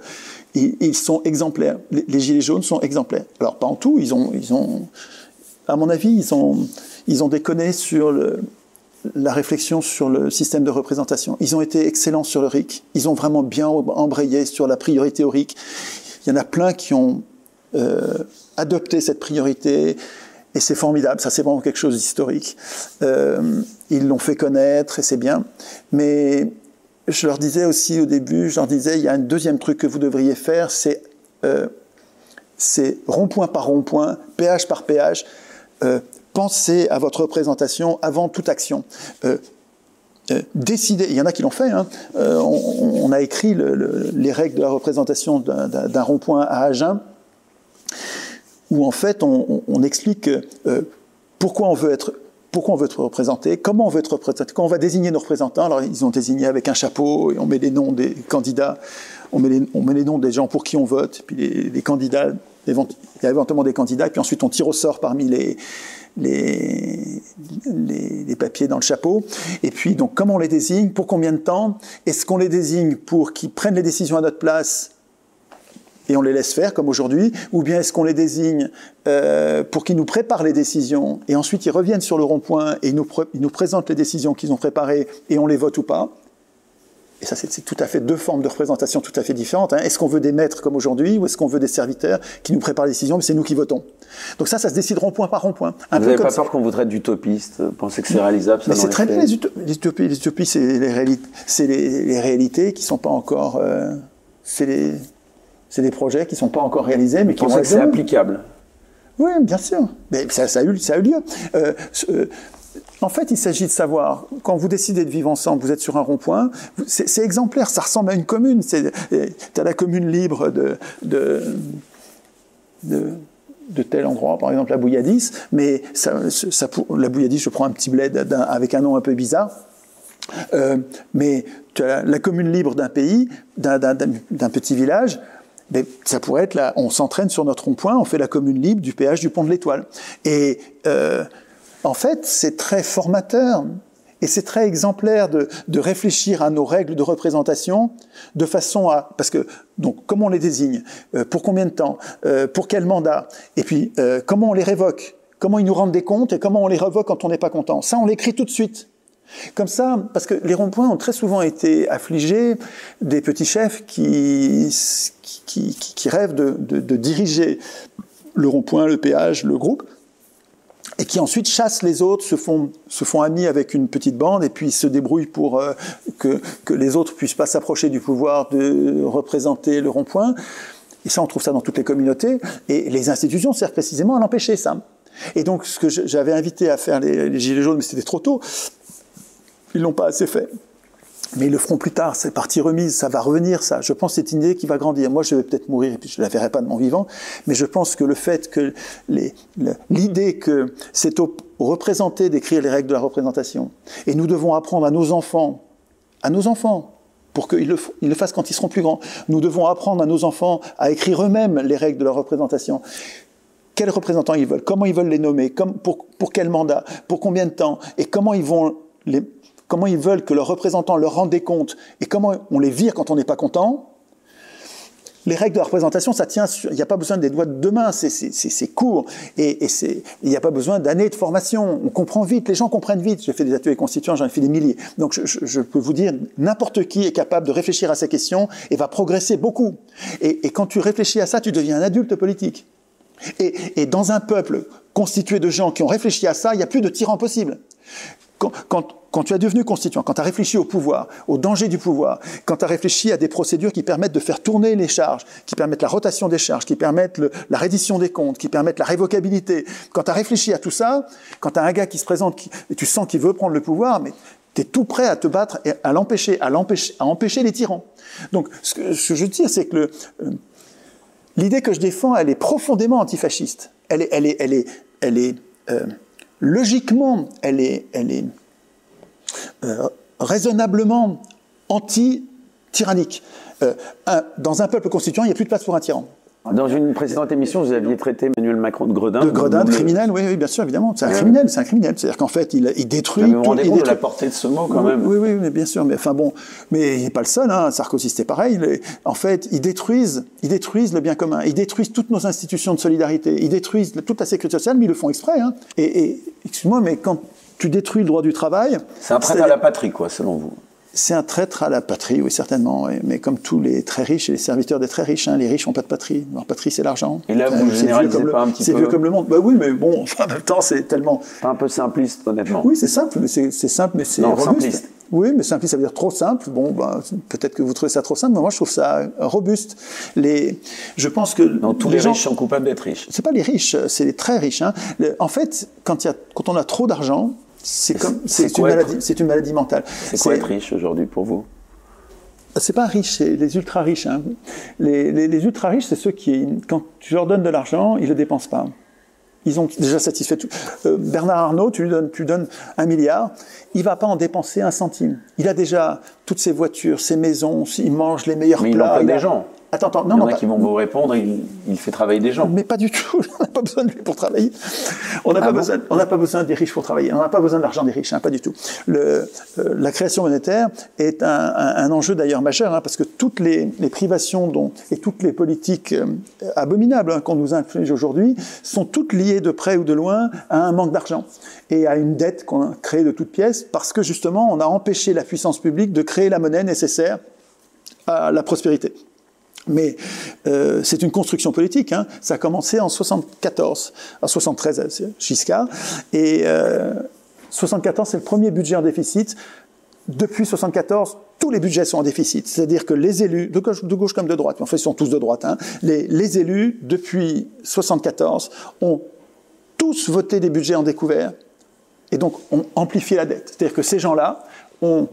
ils sont exemplaires. Les, Gilets jaunes sont exemplaires. Alors, pas en tout, ils ont, ils à mon avis, ils ont, ils ont déconné sur la réflexion sur le système de représentation. Ils ont été excellents sur le RIC. Ils ont vraiment bien embrayé sur la priorité au RIC. Il y en a plein qui ont euh, adopté cette priorité. Et c'est formidable, ça c'est vraiment quelque chose d'historique. Euh, ils l'ont fait connaître et c'est bien. Mais je leur disais aussi au début, je leur disais, il y a un deuxième truc que vous devriez faire, c'est euh, rond-point par rond-point, péage par péage, euh, pensez à votre représentation avant toute action. Euh, euh, décider, il y en a qui l'ont fait, hein. on, a écrit les règles de la représentation d'un rond-point à Agen, où en fait on, explique pourquoi on veut être pourquoi on veut être représenté, comment on veut être représenté, quand on va désigner nos représentants, alors ils ont désigné avec un chapeau et on met les noms des candidats, on met les, noms des gens pour qui on vote, puis les, candidats, il y a éventuellement des candidats, puis ensuite on tire au sort parmi les, papiers dans le chapeau. Et puis, donc, comment on les désigne Pour combien de temps Est-ce qu'on les désigne pour qu'ils prennent les décisions à notre place et on les laisse faire comme aujourd'hui, ou bien est-ce qu'on les désigne euh, pour qu'ils nous préparent les décisions et ensuite ils reviennent sur le rond-point et ils nous, ils nous présentent les décisions qu'ils ont préparées et on les vote ou pas et ça c'est tout à fait deux formes de représentation tout à fait différentes. Hein. Est-ce qu'on veut des maîtres comme aujourd'hui ou est-ce qu'on veut des serviteurs qui nous préparent les décisions, mais c'est nous qui votons Donc ça, ça se décide rond-point par rond-point. Vous n'avez pas peur qu'on vous traite d'utopiste Pensez que c'est réalisable ça Mais c'est très bien les, utopies. Les utopies, c'est les, réalités, les, les réalités qui sont pas encore... Euh, c'est les, des projets qui sont pas encore réalisés, mais qui vont être... c'est applicable? Oui, bien sûr. Mais ça, a, eu, ça a eu lieu. Euh, euh, en fait, il s'agit de savoir, quand vous décidez de vivre ensemble, vous êtes sur un rond-point, c'est exemplaire, ça ressemble à une commune. Tu as la commune libre de, de, de, tel endroit, par exemple la Bouilladis, mais ça, ça, la Bouilladis, je prends un petit bled avec un nom un peu bizarre. Euh, mais tu as la commune libre d'un pays, d'un petit village, ça pourrait être là, on s'entraîne sur notre rond-point, on fait la commune libre du péage du pont de l'Étoile. Et euh, en fait, c'est très formateur et c'est très exemplaire de, de, réfléchir à nos règles de représentation de façon à, parce que donc comment on les désigne, euh, pour combien de temps, euh, pour quel mandat, et puis comment on les révoque, comment ils nous rendent des comptes et comment on les révoque quand on n'est pas content. Ça, on l'écrit tout de suite. Comme ça, parce que les ronds-points ont très souvent été affligés des petits chefs qui, qui, rêvent de, de, de, diriger le rond-point, le péage, le groupe, et qui ensuite chassent les autres, se font, se font amis avec une petite bande, et puis se débrouillent pour euh, que, que les autres puissent pas s'approcher du pouvoir de représenter le rond-point. Et ça, on trouve ça dans toutes les communautés, et les institutions servent précisément à l'empêcher, ça. Et donc, ce que j'avais invité à faire les, les Gilets jaunes, mais c'était trop tôt, ils l'ont pas assez fait. Mais ils le feront plus tard, c'est partie remise, ça va revenir, ça. Je pense que c'est une idée qui va grandir. Moi, je vais peut-être mourir et puis je ne la verrai pas de mon vivant, mais je pense que le fait que l'idée que c'est au représenté d'écrire les règles de la représentation, et nous devons apprendre à nos enfants, à nos enfants, pour qu'ils le, fassent quand ils seront plus grands, nous devons apprendre à nos enfants à écrire eux-mêmes les règles de la représentation. Quels représentants ils veulent, comment ils veulent les nommer, pour quel mandat, pour combien de temps, et comment ils vont les, comment ils veulent que leurs représentants leur rendent des comptes et comment on les vire quand on n'est pas content, les règles de la représentation, ça tient sur, il n'y a pas besoin des doigts de main, c'est court, et, il n'y a pas besoin d'années de formation, on comprend vite, les gens comprennent vite, j'ai fait des ateliers constituants, j'en ai fait des milliers, donc je, peux vous dire, n'importe qui est capable de réfléchir à ces questions et va progresser beaucoup. Et, quand tu réfléchis à ça, tu deviens un adulte politique. Et, dans un peuple constitué de gens qui ont réfléchi à ça, il n'y a plus de tyran possible. Quand, tu as devenu constituant, quand tu as réfléchi au pouvoir, au danger du pouvoir, quand tu as réfléchi à des procédures qui permettent de faire tourner les charges, qui permettent la rotation des charges, qui permettent la reddition des comptes, qui permettent la révocabilité, quand tu as réfléchi à tout ça, quand tu as un gars qui se présente et tu sens qu'il veut prendre le pouvoir, mais tu es tout prêt à te battre et à l'empêcher, à l'empêcher, à empêcher les tyrans. Donc, ce que, je veux dire, c'est que euh, l'idée que je défends, elle est profondément antifasciste. Elle est, elle est, elle est, elle est euh, logiquement, elle est, euh, raisonnablement anti-tyrannique. Euh, dans un peuple constituant, il n'y a plus de place pour un tyran. Dans une précédente émission, vous aviez traité Emmanuel Macron de gredin. De gredin, de criminel, oui, oui, bien sûr, évidemment. C'est un criminel, c'est un criminel. C'est-à-dire qu'en fait, il, il détruit. Vous vous rendez il compte de la portée de ce mot, quand même. Oui, oui, mais bien sûr. Mais enfin bon, mais il n'est pas le seul. Hein. Sarkozy, c'était pareil. En fait, ils détruisent, ils détruisent le bien commun. Ils détruisent toutes nos institutions de solidarité. Ils détruisent toute la sécurité sociale, mais ils le font exprès. Hein. Et, et excuse-moi, mais quand tu détruis le droit du travail. C'est un traître à la patrie, quoi, selon vous. C'est un traître à la patrie, oui, certainement. Mais comme tous les très riches et les serviteurs des très riches, hein, les riches n'ont pas de patrie. Leur patrie, c'est l'argent. Et là, vous ne généralisez pas un petit peu C'est vieux comme le monde. Bah oui, mais bon, *laughs* en même temps, c'est tellement. Pas un peu simpliste, honnêtement. Oui, c'est simple, mais c'est simple, mais c'est robuste. Simpliste. Oui, mais simpliste, ça veut dire trop simple. Bon, bah, peut-être que vous trouvez ça trop simple, mais moi, je trouve ça robuste. Les, je pense que. Non, tous les, riches sont coupables d'être riches. C'est pas les riches, c'est les très riches. Hein. en fait, quand, y a, quand on a trop d'argent, c'est comme c'est une maladie, c'est une maladie mentale. C'est quoi être riche aujourd'hui pour vous? C'est pas riche, c'est les ultra riches. Hein. Les, les, les, ultra riches, c'est ceux qui, quand tu leur donnes de l'argent, ils le dépensent pas. Ils ont déjà satisfait tout. Euh, Bernard Arnault, tu lui donnes, tu donnes un milliard, il va pas en dépenser un centime. Il a déjà toutes ses voitures, ses maisons, il mange les meilleurs Mais plats. Il des gens. Attends, attends, non, il y en a qui vont vous répondre, il, fait travailler des gens. Mais pas du tout, *laughs* on n'a pas besoin de lui pour travailler. On n'a ah pas, besoin, on pas besoin des riches pour travailler, on n'a pas besoin de l'argent des riches, hein, pas du tout. Le, euh, la création monétaire est un, un, enjeu d'ailleurs majeur, hein, parce que toutes les, les, privations dont, et toutes les politiques euh, abominables hein, qu'on nous inflige aujourd'hui sont toutes liées de près ou de loin à un manque d'argent et à une dette qu'on a créée de toutes pièces, parce que justement on a empêché la puissance publique de créer la monnaie nécessaire à la prospérité. Mais euh, c'est une construction politique. Hein. Ça a commencé en 74, en 73, Giscard. Et euh, 74, c'est le premier budget en déficit. Depuis 74, tous les budgets sont en déficit. C'est-à-dire que les élus, de gauche, de gauche, comme de droite, mais en fait, ils sont tous de droite, hein, les, les élus, depuis 74, ont tous voté des budgets en découvert et donc ont amplifié la dette. C'est-à-dire que ces gens-là ont,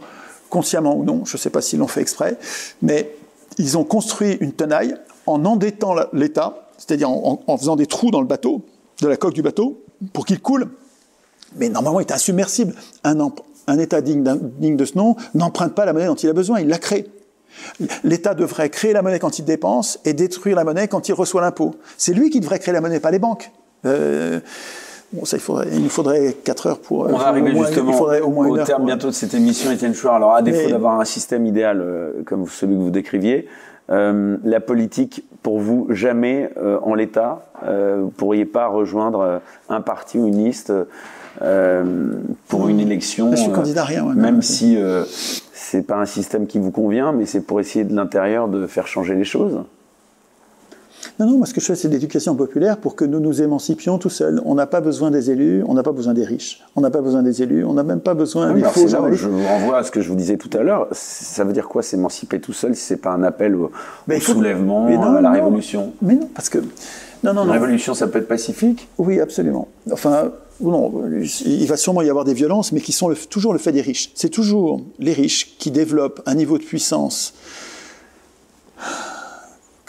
consciemment ou non, je ne sais pas s'ils l'ont fait exprès, mais ils ont construit une tenaille en endettant l'État, c'est-à-dire en, faisant des trous dans le bateau, de la coque du bateau, pour qu'il coule. Mais normalement, il est insubmersible. Un, État digne, digne, de ce nom n'emprunte pas la monnaie dont il a besoin, il la crée. L'État devrait créer la monnaie quand il dépense et détruire la monnaie quand il reçoit l'impôt. C'est lui qui devrait créer la monnaie, pas les banques. Euh, Bon, ça, il, faudrait, il nous faudrait 4 heures pour. On va arriver justement au, terme bientôt de cette émission, Étienne Chouard. Alors, à défaut d'avoir un système idéal euh, comme celui que vous décriviez, euh, la politique, pour vous, jamais euh, en l'état, vous ne pourriez pas rejoindre un parti ou une liste pour une élection. Je suis candidat à rien. même si c'est pas un système qui vous convient, mais c'est pour essayer de l'intérieur de faire changer les choses. Non, non, moi ce que je fais, c'est de l'éducation populaire pour que nous nous émancipions tout seuls. On n'a pas besoin des élus, on n'a pas besoin des riches, on n'a pas besoin des élus, on n'a même pas besoin des faux Je vous renvoie à ce que je vous disais tout à l'heure. Ça veut dire quoi s'émanciper tout seul si c'est pas un appel au, soulèvement, à la révolution Mais non, parce que non, non, La révolution, ça peut être pacifique Oui, absolument. Enfin, non, il va sûrement y avoir des violences, mais qui sont toujours le fait des riches. C'est toujours les riches qui développent un niveau de puissance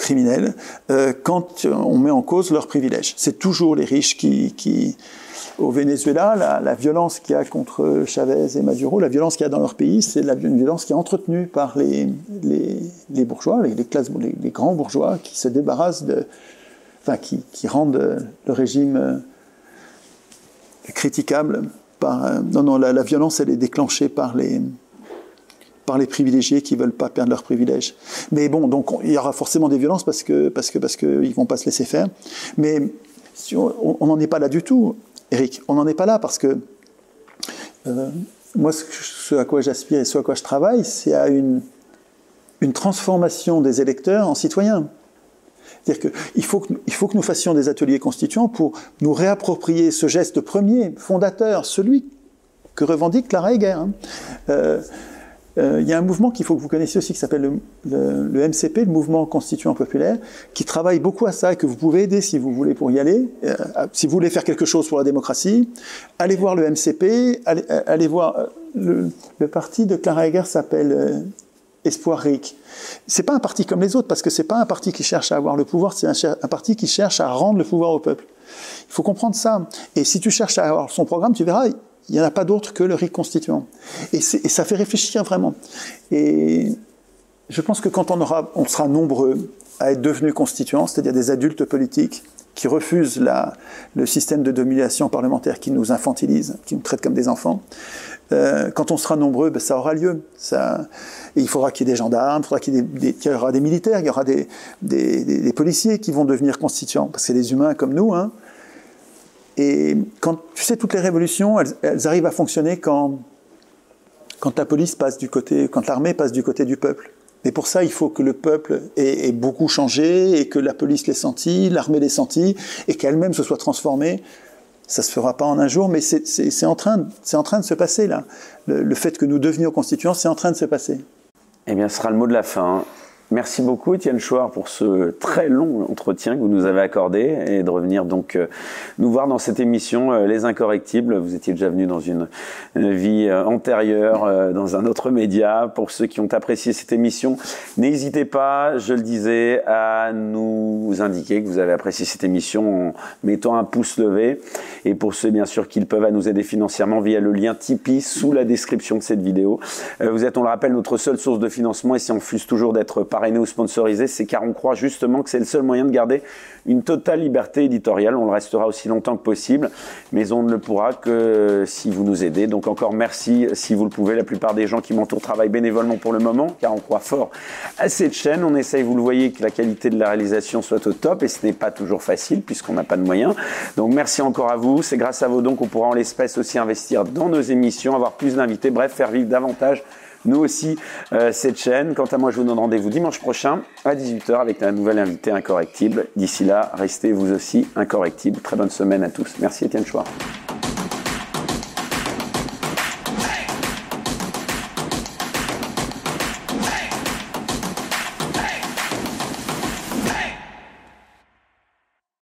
criminels euh, quand on met en cause leurs privilèges. C'est toujours les riches qui, au Venezuela, la, violence qu'il y a contre Chavez et Maduro, la violence qu'il y a dans leur pays, c'est une violence qui est entretenue par les, bourgeois, les, grands bourgeois qui se débarrassent de, enfin, qui, rendent le régime euh, critiquable. Euh, non, non, la violence, elle est déclenchée par les, par les privilégiés qui veulent pas perdre leurs privilèges. Mais bon, donc il y aura forcément des violences parce que parce que ils vont pas se laisser faire. Mais on n'en est pas là du tout, Eric. On n'en est pas là parce que euh, moi, ce, à quoi j'aspire et ce à quoi je travaille, c'est à une une transformation des électeurs en citoyens. C'est-à-dire qu'il faut, que, il faut que nous fassions des ateliers constituants pour nous réapproprier ce geste premier, fondateur, celui que revendique Clara Heger. Hein. Euh, euh, il y a un mouvement qu'il faut que vous connaissiez aussi qui s'appelle le, MCP, le Mouvement Constituant Populaire, qui travaille beaucoup à ça et que vous pouvez aider si vous voulez pour y aller. Euh, si vous voulez faire quelque chose pour la démocratie, allez voir le MCP, allez, euh, allez voir le, parti de Clara Heger s'appelle Espoir Ric. C'est pas un parti comme les autres parce que c'est pas un parti qui cherche à avoir le pouvoir, c'est un parti qui cherche à rendre le pouvoir au peuple. Il faut comprendre ça. Et si tu cherches à avoir son programme, tu verras, il n'y en a pas d'autre que le RIC constituant. Et, ça fait réfléchir vraiment. Et je pense que quand on, aura, on sera nombreux à être devenus constituants, c'est-à-dire des adultes politiques qui refusent le système de domination parlementaire qui nous infantilise, qui nous traite comme des enfants, euh, quand on sera nombreux, ben, ça aura lieu. Ça, il faudra qu'il y ait des gendarmes, il faudra qu'il y, des, y, aura des militaires, il y aura des, des, des, policiers qui vont devenir constituants, parce que c'est des humains comme nous. Hein, et quand, tu sais, toutes les révolutions, elles, arrivent à fonctionner quand, quand la police passe du côté, quand l'armée passe du côté du peuple. Mais pour ça, il faut que le peuple ait, beaucoup changé et que la police l'ait senti, l'armée l'ait senti et qu'elle-même se soit transformée. Ça se fera pas en un jour, mais c'est en, train, en train de se passer là. Le, le fait que nous devenions constituants, c'est en train de se passer. Eh bien, ce sera le mot de la fin. Merci beaucoup Étienne Chouard pour ce très long entretien que vous nous avez accordé et de revenir donc euh, nous voir dans cette émission euh, Les Incorrectibles. Vous étiez déjà venu dans une, vie euh, antérieure, dans un autre média. Pour ceux qui ont apprécié cette émission, n'hésitez pas, je le disais, à nous indiquer que vous avez apprécié cette émission en mettant un pouce levé. Et pour ceux bien sûr qui peuvent, à nous aider financièrement via le lien Tipeee sous la description de cette vidéo. Vous êtes, on le rappelle, notre seule source de financement et si on refuse toujours d'être parrainer ou sponsoriser, c'est car on croit justement que c'est le seul moyen de garder une totale liberté éditoriale. On le restera aussi longtemps que possible, mais on ne le pourra que si vous nous aidez. Donc encore merci si vous le pouvez. La plupart des gens qui m'entourent travaillent bénévolement pour le moment, car on croit fort à cette chaîne. On essaye, vous le voyez, que la qualité de la réalisation soit au top, et ce n'est pas toujours facile puisqu'on n'a pas de moyens. Donc merci encore à vous. C'est grâce à vos dons qu'on pourra en l'espèce aussi investir dans nos émissions, avoir plus d'invités, bref, faire vivre davantage nous aussi euh, cette chaîne. Quant à moi, je vous donne rendez-vous dimanche prochain à 18h avec un nouvel invité incorrectible. D'ici là, restez vous aussi incorrectible. Très bonne semaine à tous. Merci Étienne Chouard.